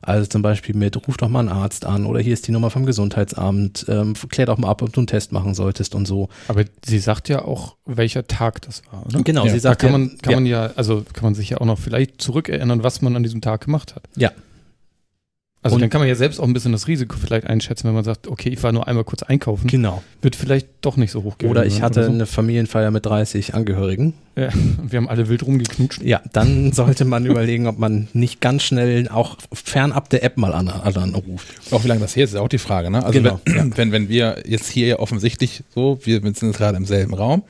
Also zum Beispiel mit, ruf doch mal einen Arzt an oder hier ist die Nummer vom Gesundheitsamt, ähm, klär doch mal ab, ob du einen Test machen solltest und so. Aber sie sagt ja auch, welcher Tag das war, oder? Genau, ja, sie sagt kann man, kann ja. man ja, also kann man sich ja auch noch vielleicht zurückerinnern, was man an diesem Tag gemacht hat. Ja, also und dann kann man ja selbst auch ein bisschen das Risiko vielleicht einschätzen, wenn man sagt, okay, ich war nur einmal kurz einkaufen. Genau. Wird vielleicht doch nicht so hoch gehen. Oder ich hatte oder so. eine Familienfeier mit 30 Angehörigen. Ja, und wir haben alle wild rumgeknutscht. Ja, dann [LAUGHS] sollte man überlegen, ob man nicht ganz schnell auch fernab der App mal an, anruft. Auch wie lange das her ist, ist auch die Frage. Ne? Also genau, wenn, ja. wenn, wenn wir jetzt hier offensichtlich so, wir sind jetzt gerade im selben Raum,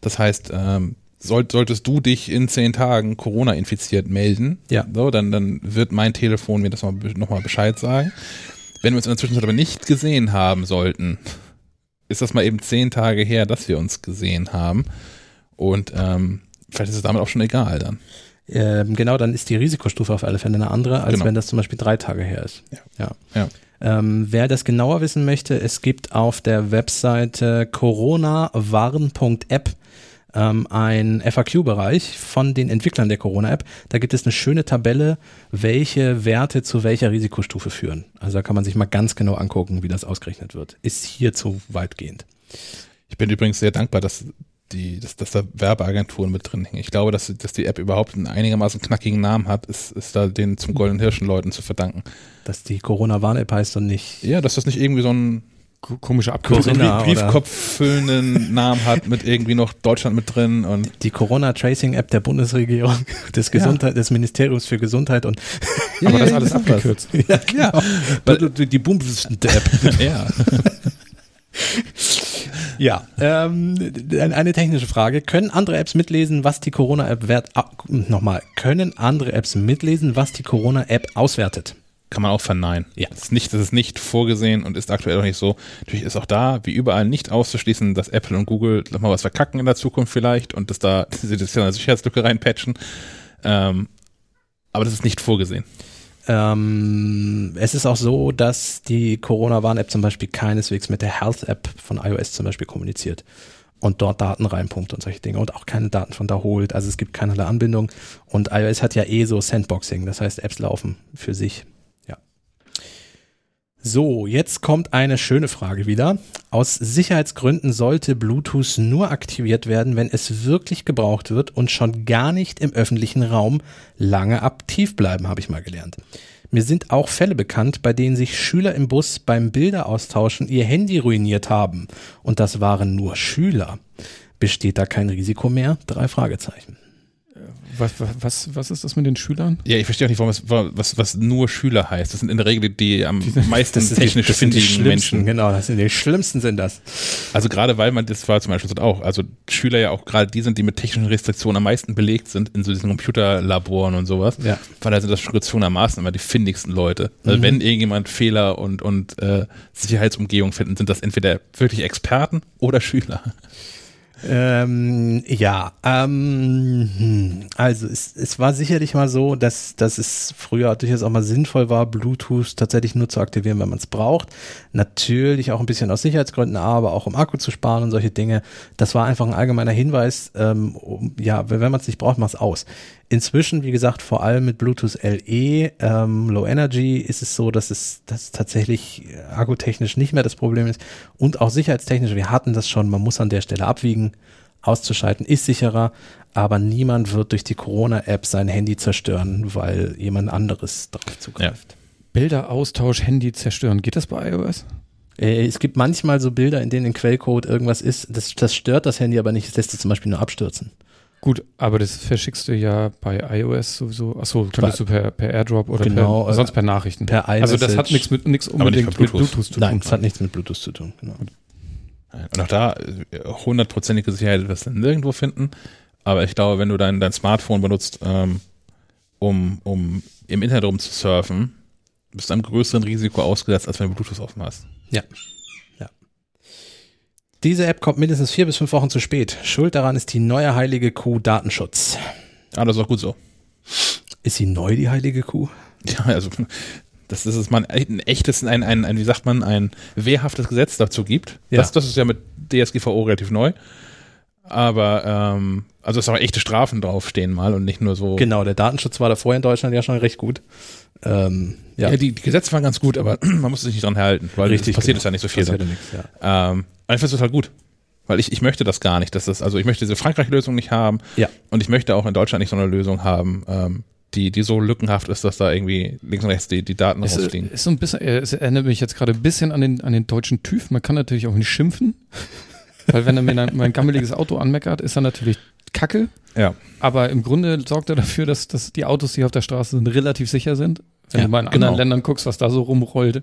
das heißt, ähm, soll, solltest du dich in zehn Tagen Corona infiziert melden, ja. so, dann, dann wird mein Telefon mir das nochmal noch Bescheid sagen. Wenn wir uns in der Zwischenzeit aber nicht gesehen haben sollten, ist das mal eben zehn Tage her, dass wir uns gesehen haben. Und ähm, vielleicht ist es damit auch schon egal dann. Ähm, genau, dann ist die Risikostufe auf alle Fälle eine andere, als genau. wenn das zum Beispiel drei Tage her ist. Ja. ja. ja. Ähm, wer das genauer wissen möchte, es gibt auf der Webseite coronawarn.app ähm, ein FAQ-Bereich von den Entwicklern der Corona-App. Da gibt es eine schöne Tabelle, welche Werte zu welcher Risikostufe führen. Also da kann man sich mal ganz genau angucken, wie das ausgerechnet wird. Ist hier zu weitgehend. Ich bin übrigens sehr dankbar, dass die, dass, dass da Werbeagenturen mit drin hängen. Ich glaube, dass, dass die App überhaupt einen einigermaßen knackigen Namen hat, ist, ist da den zum Golden Hirschen Leuten zu verdanken. Dass die Corona-Warn-App heißt und nicht. Ja, dass das nicht irgendwie so ein komische Abkürzung, Briefkopf füllenden Namen hat mit irgendwie noch Deutschland mit drin und die Corona Tracing App der Bundesregierung [LAUGHS] des Gesundheit ja. des Ministeriums für Gesundheit und [LAUGHS] ja, aber das alles abgekürzt. Ja, genau. ja. Die, die Bums-App. [LAUGHS] ja. Ja, ähm, eine technische Frage. Können andere Apps mitlesen, was die Corona-App wert, ah, nochmal, können andere Apps mitlesen, was die Corona-App auswertet? Kann man auch verneinen. Ja. Das ist, nicht, das ist nicht vorgesehen und ist aktuell auch nicht so. Natürlich ist auch da, wie überall, nicht auszuschließen, dass Apple und Google nochmal was verkacken in der Zukunft vielleicht und dass da [LAUGHS] diese Sicherheitslücke reinpatchen. Ähm, aber das ist nicht vorgesehen. Ähm, es ist auch so, dass die Corona-Warn-App zum Beispiel keineswegs mit der Health-App von iOS zum Beispiel kommuniziert und dort Daten reinpumpt und solche Dinge und auch keine Daten von da holt. Also es gibt keinerlei Anbindung und iOS hat ja eh so Sandboxing, das heißt Apps laufen für sich so, jetzt kommt eine schöne Frage wieder. Aus Sicherheitsgründen sollte Bluetooth nur aktiviert werden, wenn es wirklich gebraucht wird und schon gar nicht im öffentlichen Raum lange aktiv bleiben, habe ich mal gelernt. Mir sind auch Fälle bekannt, bei denen sich Schüler im Bus beim Bilderaustauschen ihr Handy ruiniert haben. Und das waren nur Schüler. Besteht da kein Risiko mehr? Drei Fragezeichen. Was, was, was ist das mit den Schülern? Ja, ich verstehe auch nicht, warum es, was, was nur Schüler heißt. Das sind in der Regel die am meisten Das technisch die, das findigen Menschen. Genau, das sind die schlimmsten sind das. Also gerade weil man, das war zum Beispiel so auch, also Schüler ja auch gerade die sind, die mit technischen Restriktionen am meisten belegt sind in so diesen Computerlaboren und sowas. Ja. Weil da sind das gezwungenermaßen immer die findigsten Leute. Also Mhm. wenn irgendjemand Fehler und, und äh, Sicherheitsumgehung finden, sind das entweder wirklich Experten oder Schüler. Ähm, ja, ähm, hm. also es, es war sicherlich mal so, dass, dass es früher durchaus auch mal sinnvoll war, Bluetooth tatsächlich nur zu aktivieren, wenn man es braucht. Natürlich auch ein bisschen aus Sicherheitsgründen, aber auch um Akku zu sparen und solche Dinge. Das war einfach ein allgemeiner Hinweis. Ähm, ja, wenn man es nicht braucht, mach es aus. Inzwischen, wie gesagt, vor allem mit Bluetooth LE, ähm, Low Energy, ist es so, dass es dass tatsächlich äh, akkutechnisch nicht mehr das Problem ist und auch sicherheitstechnisch. Wir hatten das schon, man muss an der Stelle abwiegen. Auszuschalten ist sicherer, aber niemand wird durch die Corona-App sein Handy zerstören, weil jemand anderes darauf zugreift. Bilderaustausch, Handy zerstören. Geht das bei iOS? Äh, Es gibt manchmal so Bilder, in denen im Quellcode irgendwas ist. Das, das stört das Handy aber nicht, es lässt es zum Beispiel nur abstürzen. Gut, aber das verschickst du ja bei iOS sowieso. Achso, könntest du per, per AirDrop oder Genau, per, äh, sonst per Nachrichten. per also das hat iMessage. nichts mit nichts unbedingt mit Bluetooth. Bluetooth zu Nein, tun. es hat nichts mit Bluetooth zu tun. Genau. Und auch da äh, hundertprozentige Sicherheit wirst du nirgendwo finden. Aber ich glaube, wenn du dein, dein Smartphone benutzt, ähm, um, um im Internet rumzusurfen, bist du einem größeren Risiko ausgesetzt, als wenn du Bluetooth offen hast. Ja. Diese App kommt mindestens vier bis fünf Wochen zu spät. Schuld daran ist die neue heilige Kuh Datenschutz. Ah, das ist auch gut so. Ist sie neu, die heilige Kuh? Ja, also dass das ist man ein echtes, ein, ein, ein, wie sagt man, ein wehrhaftes Gesetz dazu gibt. Ja. Das, das ist ja mit DSGVO relativ neu. Aber ähm, also dass auch echte Strafen draufstehen mal und nicht nur so. Genau, der Datenschutz war da vorher in Deutschland ja schon recht gut. Ähm, ja, Ja, die, die Gesetze waren ganz gut, aber [CLEARS THROAT] man musste sich nicht dran halten, weil Richtig, es passiert genau. ist ja nicht so viel. passierte dann. nichts, ja. Ähm, aber ich finde es total gut. Weil ich, ich möchte das gar nicht. Dass das, also ich möchte diese Frankreich-Lösung nicht haben. Ja. Und ich möchte auch in Deutschland nicht so eine Lösung haben, ähm, die, die so lückenhaft ist, dass da irgendwie links und rechts die, die Daten Es rausfliegen. ist so ein bisschen, äh, es erinnert mich jetzt gerade ein bisschen an den, an den deutschen TÜV. Man kann natürlich auch nicht schimpfen. Weil wenn er mir dann mein gammeliges Auto anmeckert, ist er natürlich kacke. Ja. Aber im Grunde sorgt er dafür, dass, dass die Autos, die auf der Straße sind, relativ sicher sind. Wenn Ja, du mal in genau. anderen Ländern guckst, was da so rumrollt,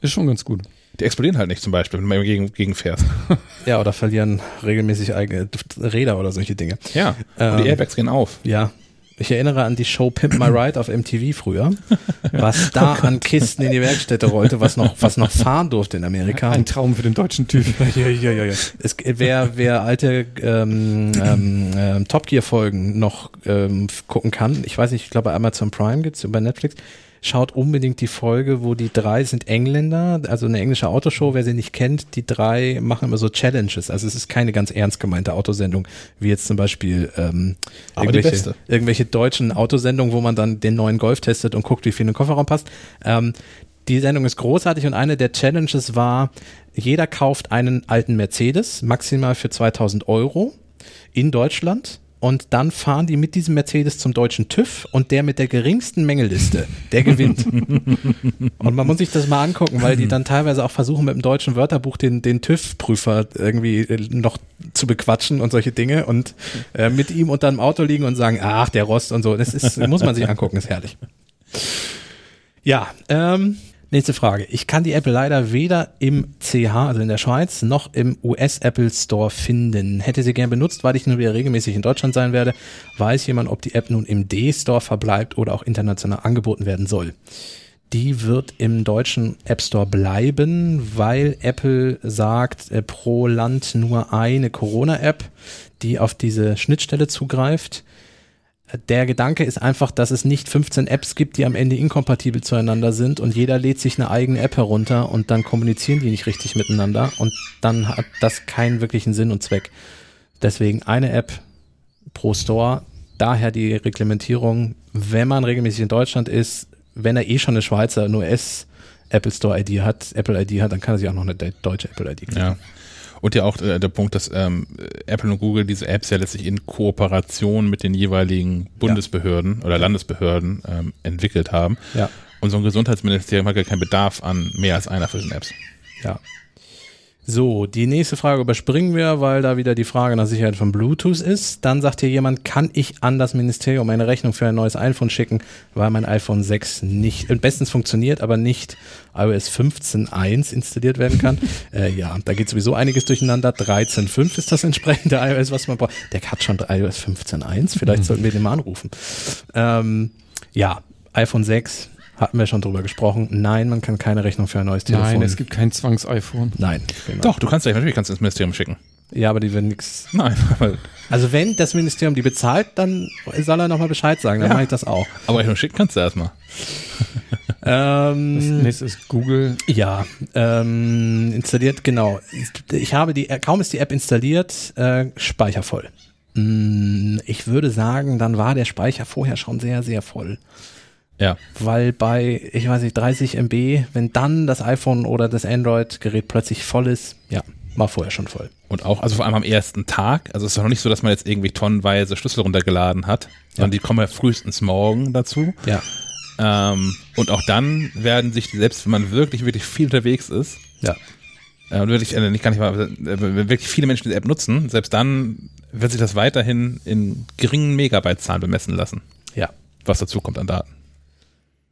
ist schon ganz gut. Die explodieren halt nicht zum Beispiel, wenn mal gegen, gegen fährst. [LAUGHS] ja, oder verlieren regelmäßig eigene Räder oder solche Dinge. Ja. Ähm, und die Airbags gehen auf. Ja. Ich erinnere an die Show Pimp My Ride auf MTV früher, [LAUGHS] was da an Kisten in die Werkstätte rollte, was noch, was noch fahren durfte in Amerika. Ein Traum für den deutschen TÜV. ja, ja, ja, ja. Es, wer, wer alte ähm, ähm, ähm, Top Gear Folgen noch ähm, gucken kann, ich weiß nicht, ich glaube Amazon Prime gibt's über Netflix, schaut unbedingt die Folge, wo die drei sind Engländer, also eine englische Autoshow, wer sie nicht kennt, die drei machen immer so Challenges. Also es ist keine ganz ernst gemeinte Autosendung, wie jetzt zum Beispiel ähm, irgendwelche, irgendwelche deutschen Autosendungen, wo man dann den neuen Golf testet und guckt, wie viel in den Kofferraum passt. Ähm, die Sendung ist großartig und eine der Challenges war, jeder kauft einen alten Mercedes, maximal für 2000 Euro in Deutschland. Und dann fahren die mit diesem Mercedes zum deutschen TÜV und der mit der geringsten Mängelliste, der gewinnt. [LAUGHS] und man muss sich das mal angucken, weil die dann teilweise auch versuchen, mit dem deutschen Wörterbuch den, den TÜV-Prüfer irgendwie äh, noch zu bequatschen und solche Dinge und äh, mit ihm unter dem Auto liegen und sagen, ach, der Rost und so. Das ist, muss man sich angucken, ist herrlich. Ja, ähm, nächste Frage. Ich kann die Apple leider weder im CH, also in der Schweiz, noch im US-Apple Store finden. Hätte sie gern benutzt, weil ich nun wieder regelmäßig in Deutschland sein werde. Weiß jemand, ob die App nun im D-Store verbleibt oder auch international angeboten werden soll? Die wird im deutschen App Store bleiben, weil Apple sagt, äh, pro Land nur eine Corona-App, die auf diese Schnittstelle zugreift. Der Gedanke ist einfach, dass es nicht 15 Apps gibt, die am Ende inkompatibel zueinander sind und jeder lädt sich eine eigene App herunter und dann kommunizieren die nicht richtig miteinander und dann hat das keinen wirklichen Sinn und Zweck. Deswegen eine App pro Store. Daher die Reglementierung, wenn man regelmäßig in Deutschland ist, wenn er eh schon eine Schweizer, eine US Apple Store ID hat, Apple ID hat, dann kann er sich auch noch eine de- deutsche Apple ID kriegen. Ja. Und ja auch äh, der Punkt, dass ähm, Apple und Google diese Apps ja letztlich in Kooperation mit den jeweiligen Bundesbehörden oder Landesbehörden ähm, entwickelt haben. Ja. Und so ein Gesundheitsministerium hat ja keinen Bedarf an mehr als einer von diesen Apps. Ja. So, die nächste Frage überspringen wir, weil da wieder die Frage nach Sicherheit von Bluetooth ist. Dann sagt hier jemand, kann ich an das Ministerium eine Rechnung für ein neues iPhone schicken, weil mein iPhone 6 nicht, äh, bestens funktioniert, aber nicht iOS 15.1 installiert werden kann. [LAUGHS] äh, ja, da geht sowieso einiges durcheinander. 13.5 ist das entsprechende iOS, was man braucht. Der hat schon iOS 15.1, vielleicht mhm. sollten wir den mal anrufen. Ähm, ja, iPhone 6, hatten wir schon drüber gesprochen. Nein, man kann keine Rechnung für ein neues Telefon. Nein, es gibt kein Zwangs-iPhone. Nein. Genau. Doch, du kannst ja natürlich kannst du ins Ministerium schicken. Ja, aber die werden nichts. Nein. [LAUGHS] Also wenn das Ministerium die bezahlt, dann soll er nochmal Bescheid sagen, dann ja. mache ich das auch. Aber Rechnung schicken kannst du erstmal. [LAUGHS] ähm, das nächste ist Google. Ja, ähm, installiert, genau. Ich habe die, kaum ist die App installiert, äh, Speicher voll. Mm, ich würde sagen, dann war der Speicher vorher schon sehr, sehr voll. Ja. Weil bei, ich weiß nicht, 30 MB, wenn dann das iPhone oder das Android-Gerät plötzlich voll ist, ja, war vorher schon voll. Und auch, also vor allem am ersten Tag, also es ist doch noch nicht so, dass man jetzt irgendwie tonnenweise Schlüssel runtergeladen hat, sondern ja. die kommen ja frühestens morgen dazu. Ja. Ähm, und auch dann werden sich, selbst wenn man wirklich, wirklich viel unterwegs ist, ja. Äh, wirklich, äh, nicht gar nicht mal, äh, wenn wirklich viele Menschen die App nutzen, selbst dann wird sich das weiterhin in geringen Megabyte-Zahlen bemessen lassen. Ja. Was dazu kommt an Daten.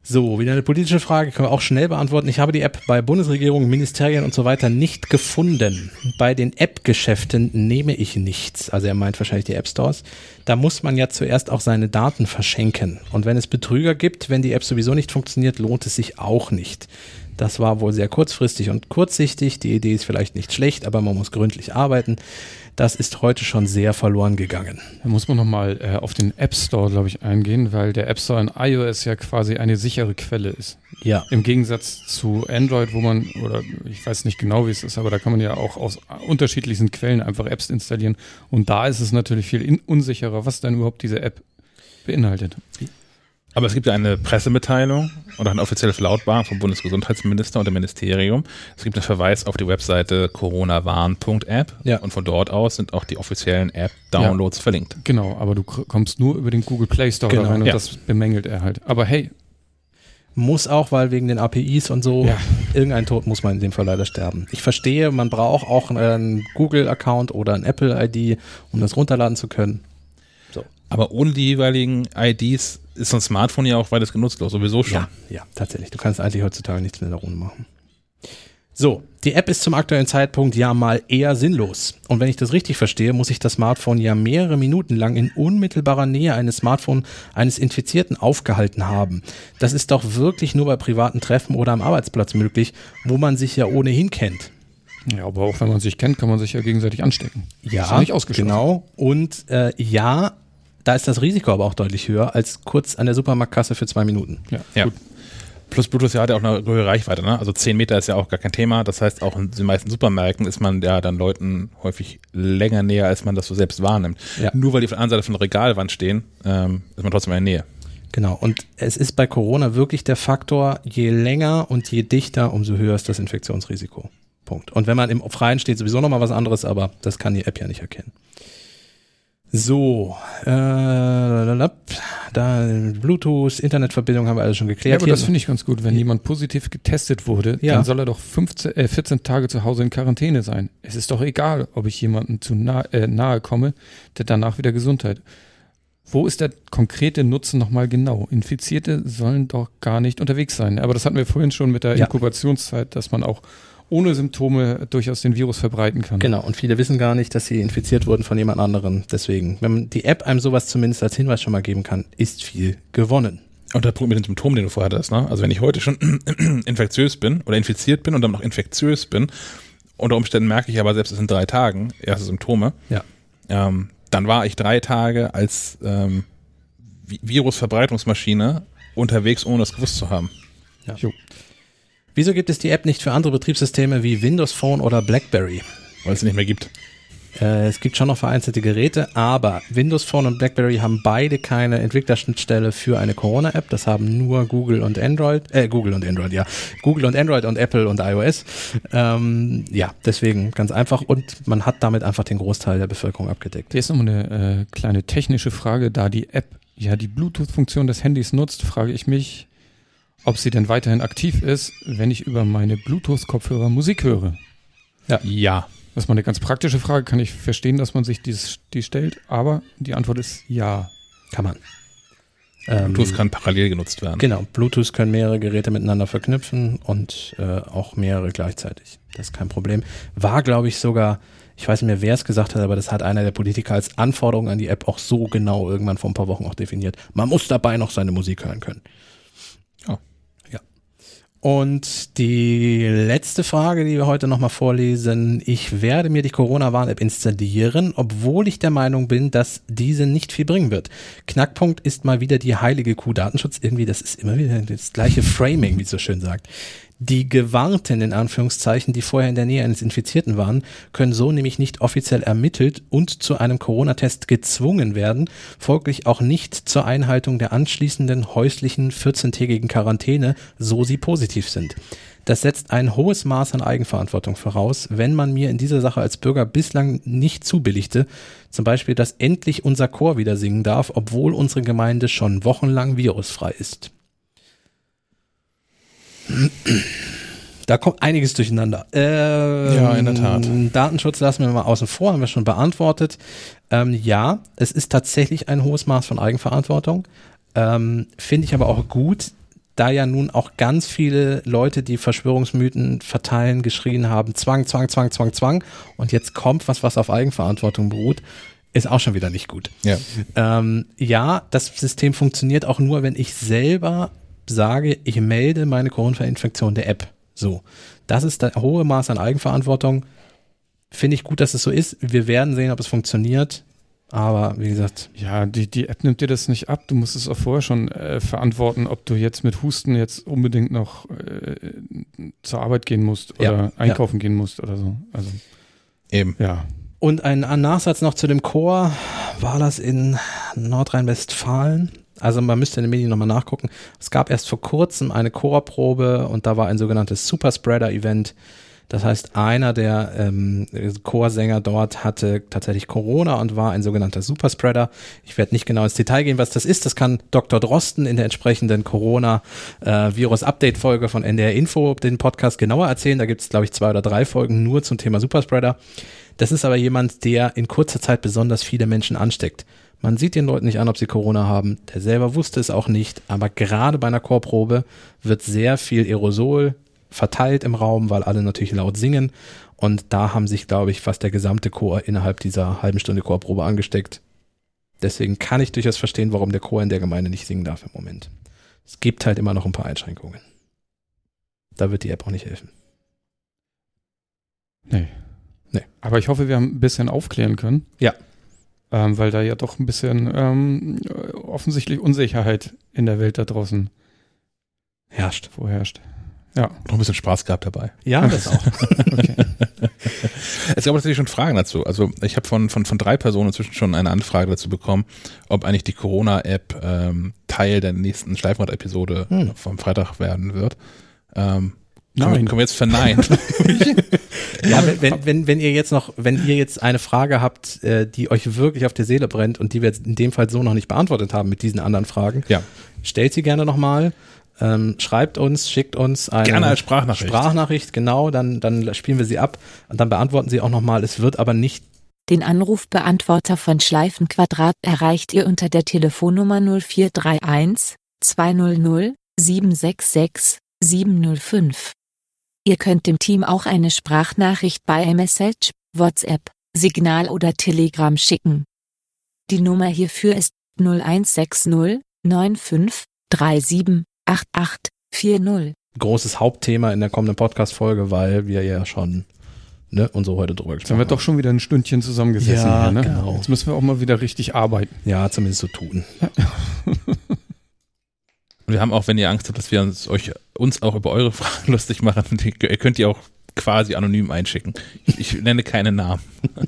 So, wieder eine politische Frage, können wir auch schnell beantworten. Ich habe die App bei Bundesregierung, Ministerien und so weiter nicht gefunden. Bei den App-Geschäften nehme ich nichts. Also er meint wahrscheinlich die App Stores. Da muss man ja zuerst auch seine Daten verschenken. Und wenn es Betrüger gibt, wenn die App sowieso nicht funktioniert, lohnt es sich auch nicht. Das war wohl sehr kurzfristig und kurzsichtig. Die Idee ist vielleicht nicht schlecht, aber man muss gründlich arbeiten das ist heute schon sehr verloren gegangen. Da muss man nochmal äh, auf den App Store, glaube ich, eingehen, weil der App Store in iOS ja quasi eine sichere Quelle ist. Ja. Im Gegensatz zu Android, wo man, oder ich weiß nicht genau, wie es ist, aber da kann man ja auch aus unterschiedlichsten Quellen einfach Apps installieren. Und da ist es natürlich viel unsicherer, was denn überhaupt diese App beinhaltet. Aber es gibt ja eine Pressemitteilung oder eine offizielle Verlautbarung vom Bundesgesundheitsminister und dem Ministerium. Es gibt einen Verweis auf die Webseite coronawarn.app ja. und von dort aus sind auch die offiziellen App-Downloads ja. verlinkt. Genau, aber du kommst nur über den Google Play Store genau. rein und ja. das bemängelt er halt. Aber hey. Muss auch, weil wegen den APIs und so, irgendein Tod muss man in dem Fall leider sterben. Ich verstehe, man braucht auch einen Google-Account oder ein Apple-ID, um das runterladen zu können. So. Aber ohne die jeweiligen IDs ist so ein Smartphone ja auch weitest genutzlos, sowieso schon. Ja, ja, tatsächlich. Du kannst eigentlich heutzutage nichts mehr da ohne machen. So, die App ist zum aktuellen Zeitpunkt ja mal eher sinnlos. Und wenn ich das richtig verstehe, muss ich das Smartphone ja mehrere Minuten lang in unmittelbarer Nähe eines Smartphones eines Infizierten aufgehalten haben. Das ist doch wirklich nur bei privaten Treffen oder am Arbeitsplatz möglich, wo man sich ja ohnehin kennt. Ja, aber auch wenn man sich kennt, kann man sich ja gegenseitig anstecken. Ja, ist ja nicht ausgeschlossen. genau. Und äh, ja, da ist das Risiko aber auch deutlich höher als kurz an der Supermarktkasse für zwei Minuten. Ja, ja. Gut. Plus Bluetooth ja hat ja auch eine höhere Reichweite, ne? Also 10 Meter ist ja auch gar kein Thema. Das heißt, auch in den meisten Supermärkten ist man ja dann Leuten häufig länger näher, als man das so selbst wahrnimmt. Ja. Nur weil die von der anderen Seite von der Regalwand stehen, ähm, ist man trotzdem in der Nähe. Genau. Und es ist bei Corona wirklich der Faktor, je länger und je dichter, umso höher ist das Infektionsrisiko. Punkt. Und wenn man im Freien steht, sowieso nochmal was anderes, aber das kann die App ja nicht erkennen. So, äh, da Bluetooth, Internetverbindung haben wir alles schon geklärt. Ja, aber das finde ich ganz gut. Wenn jemand positiv getestet wurde, ja. dann soll er doch 15, äh, 14 Tage zu Hause in Quarantäne sein. Es ist doch egal, ob ich jemandem zu nah, äh, nahe komme, der danach wieder Gesundheit. Wo ist der konkrete Nutzen nochmal genau? Infizierte sollen doch gar nicht unterwegs sein. Aber das hatten wir vorhin schon mit der ja. Inkubationszeit, dass man auch ohne Symptome durchaus den Virus verbreiten kann. Genau, und viele wissen gar nicht, dass sie infiziert wurden von jemand anderem. Deswegen, wenn die App einem sowas zumindest als Hinweis schon mal geben kann, ist viel gewonnen. Und der Punkt mit den Symptomen, den du vorher hattest, ne? Also wenn ich heute schon [CLEARS THROAT] infektiös bin oder infiziert bin und dann noch infektiös bin, unter Umständen merke ich aber selbst, es sind drei Tagen, erste Symptome. Ja. Ähm, dann war ich drei Tage als ähm, Virusverbreitungsmaschine unterwegs, ohne das gewusst zu haben. Ja. Jo. Wieso gibt es die App nicht für andere Betriebssysteme wie Windows Phone oder BlackBerry? Weil es sie nicht mehr gibt. Äh, es gibt schon noch vereinzelte Geräte, aber Windows Phone und BlackBerry haben beide keine Entwicklerschnittstelle für eine Corona-App. Das haben nur Google und Android, äh, Google und Android, ja. Google und Android und Apple und iOS. Ähm, ja, deswegen ganz einfach und man hat damit einfach den Großteil der Bevölkerung abgedeckt. Hier ist noch eine äh, kleine technische Frage, da die App ja die Bluetooth-Funktion des Handys nutzt, frage ich mich, ob sie denn weiterhin aktiv ist, wenn ich über meine Bluetooth-Kopfhörer Musik höre. Ja. Ja. Das ist mal eine ganz praktische Frage. Kann ich verstehen, dass man sich dies, die stellt, aber die Antwort ist ja. Kann man. Ähm, Bluetooth kann parallel genutzt werden. Genau, Bluetooth können mehrere Geräte miteinander verknüpfen und äh, auch mehrere gleichzeitig. Das ist kein Problem. War, glaube ich, sogar, ich weiß nicht mehr, wer es gesagt hat, aber das hat einer der Politiker als Anforderung an die App auch so genau irgendwann vor ein paar Wochen auch definiert. Man muss dabei noch seine Musik hören können. Und die letzte Frage, die wir heute nochmal vorlesen. Ich werde mir die Corona-Warn-App installieren, obwohl ich der Meinung bin, dass diese nicht viel bringen wird. Knackpunkt ist mal wieder die heilige Kuh Datenschutz. Irgendwie, das ist immer wieder das gleiche Framing, wie es so schön sagt. Die Gewarnten, in Anführungszeichen, die vorher in der Nähe eines Infizierten waren, können so nämlich nicht offiziell ermittelt und zu einem Corona-Test gezwungen werden, folglich auch nicht zur Einhaltung der anschließenden häuslichen 14-tägigen Quarantäne, so sie positiv sind. Das setzt ein hohes Maß an Eigenverantwortung voraus, wenn man mir in dieser Sache als Bürger bislang nicht zubilligte, zum Beispiel, dass endlich unser Chor wieder singen darf, obwohl unsere Gemeinde schon wochenlang virusfrei ist. Da kommt einiges durcheinander. Ähm, ja, in der Tat. Datenschutz lassen wir mal außen vor, haben wir schon beantwortet. Ähm, ja, es ist tatsächlich ein hohes Maß von Eigenverantwortung. Ähm, Finde ich aber auch gut, da ja nun auch ganz viele Leute, die Verschwörungsmythen verteilen, geschrien haben, Zwang, Zwang, Zwang, Zwang, Zwang. Und jetzt kommt was, was auf Eigenverantwortung beruht ist auch schon wieder nicht gut. Ja. Ähm, ja, das System funktioniert auch nur, wenn ich selber sage, ich melde meine Corona-Infektion der App. So. Das ist der hohe Maß an Eigenverantwortung. Finde ich gut, dass es so ist. Wir werden sehen, ob es funktioniert. Aber wie gesagt. Ja, die, die App nimmt dir das nicht ab. Du musst es auch vorher schon äh, verantworten, ob du jetzt mit Husten jetzt unbedingt noch äh, zur Arbeit gehen musst oder ja, einkaufen ja. gehen musst oder so. Also eben. Ja. Und ein, ein Nachsatz noch zu dem Chor. War das in Nordrhein-Westfalen? Also man müsste in den Medien nochmal nachgucken. Es gab erst vor kurzem eine Chorprobe und da war ein sogenanntes Superspreader-Event. Das heißt, einer der ähm, Chorsänger dort hatte tatsächlich Corona und war ein sogenannter Superspreader. Ich werde nicht genau ins Detail gehen, was das ist. Das kann Dr. Drosten in der entsprechenden Corona-Virus-Update-Folge von NDR Info, den Podcast, genauer erzählen. Da gibt es, glaube ich, zwei oder drei Folgen nur zum Thema Superspreader. Das ist aber jemand, der in kurzer Zeit besonders viele Menschen ansteckt. Man sieht den Leuten nicht an, ob sie Corona haben. Der selber wusste es auch nicht. Aber gerade bei einer Chorprobe wird sehr viel Aerosol verteilt im Raum, weil alle natürlich laut singen. Und da haben sich, glaube ich, fast der gesamte Chor innerhalb dieser halben Stunde Chorprobe angesteckt. Deswegen kann ich durchaus verstehen, warum der Chor in der Gemeinde nicht singen darf im Moment. Es gibt halt immer noch ein paar Einschränkungen. Da wird die App auch nicht helfen. Nee. Nee. Aber ich hoffe, wir haben ein bisschen aufklären können. Ja ähm, weil da ja doch ein bisschen ähm, offensichtlich Unsicherheit in der Welt da draußen herrscht. Vorherrscht. Ja. Noch ein bisschen Spaß gehabt dabei. Ja, [LAUGHS] das auch. okay. [LAUGHS] Es gab natürlich schon Fragen dazu. Also ich habe von, von, von drei Personen inzwischen schon eine Anfrage dazu bekommen, ob eigentlich die Corona-App ähm, Teil der nächsten Schleifrad-Episode hm. vom Freitag werden wird. Ähm, Nein. Können wir jetzt verneinen? [LAUGHS] ja, wenn, wenn, wenn, wenn ihr jetzt noch, wenn ihr jetzt eine Frage habt, äh, die euch wirklich auf der Seele brennt und die wir jetzt in dem Fall so noch nicht beantwortet haben mit diesen anderen Fragen, ja. stellt sie gerne nochmal. Ähm, schreibt uns, schickt uns eine Gerne als Sprachnachricht. Sprachnachricht, genau, dann, dann spielen wir sie ab und dann beantworten sie auch nochmal. Es wird aber nicht. Den Anrufbeantworter von Schleifenquadrat erreicht ihr unter der Telefonnummer 0431 200 766 705. Ihr könnt dem Team auch eine Sprachnachricht bei iMessage, WhatsApp, Signal oder Telegram schicken. Die Nummer hierfür ist 0160 95 37 88 40. Großes Hauptthema in der kommenden Podcast-Folge, weil wir ja schon ne, und so heute drüber gesprochen haben. wir doch schon wieder ein Stündchen zusammengesessen ja, hier, ne? Genau. Jetzt müssen wir auch mal wieder richtig arbeiten. Ja, zumindest so tun. [LAUGHS] Und wir haben auch, wenn ihr Angst habt, dass wir uns, euch, uns auch über eure Fragen [LAUGHS] lustig machen, die, ihr könnt die auch quasi anonym einschicken. Ich, ich nenne keine Namen. [LAUGHS]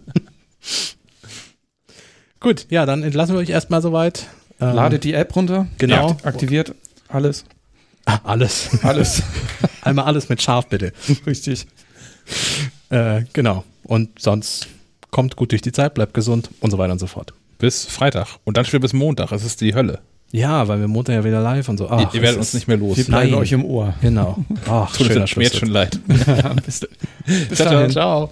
Gut, ja, dann entlassen wir euch erstmal soweit. Ähm, Ladet die App runter. Genau. Aktiviert alles. Ah, alles. Alles. [LAUGHS] Einmal alles mit Scharf, bitte. Richtig. Äh, genau. Und sonst kommt gut durch die Zeit, bleibt gesund und so weiter und so fort. Bis Freitag. Und dann spielt bis Montag. Es ist die Hölle. Ja, weil wir Montag ja wieder live und so. Ach, ihr, werdet uns nicht mehr los. Wir bleiben euch im Ohr. Genau. Ach, Tut mir jetzt schon leid. [LAUGHS] bis, bis, bis dahin. Ciao.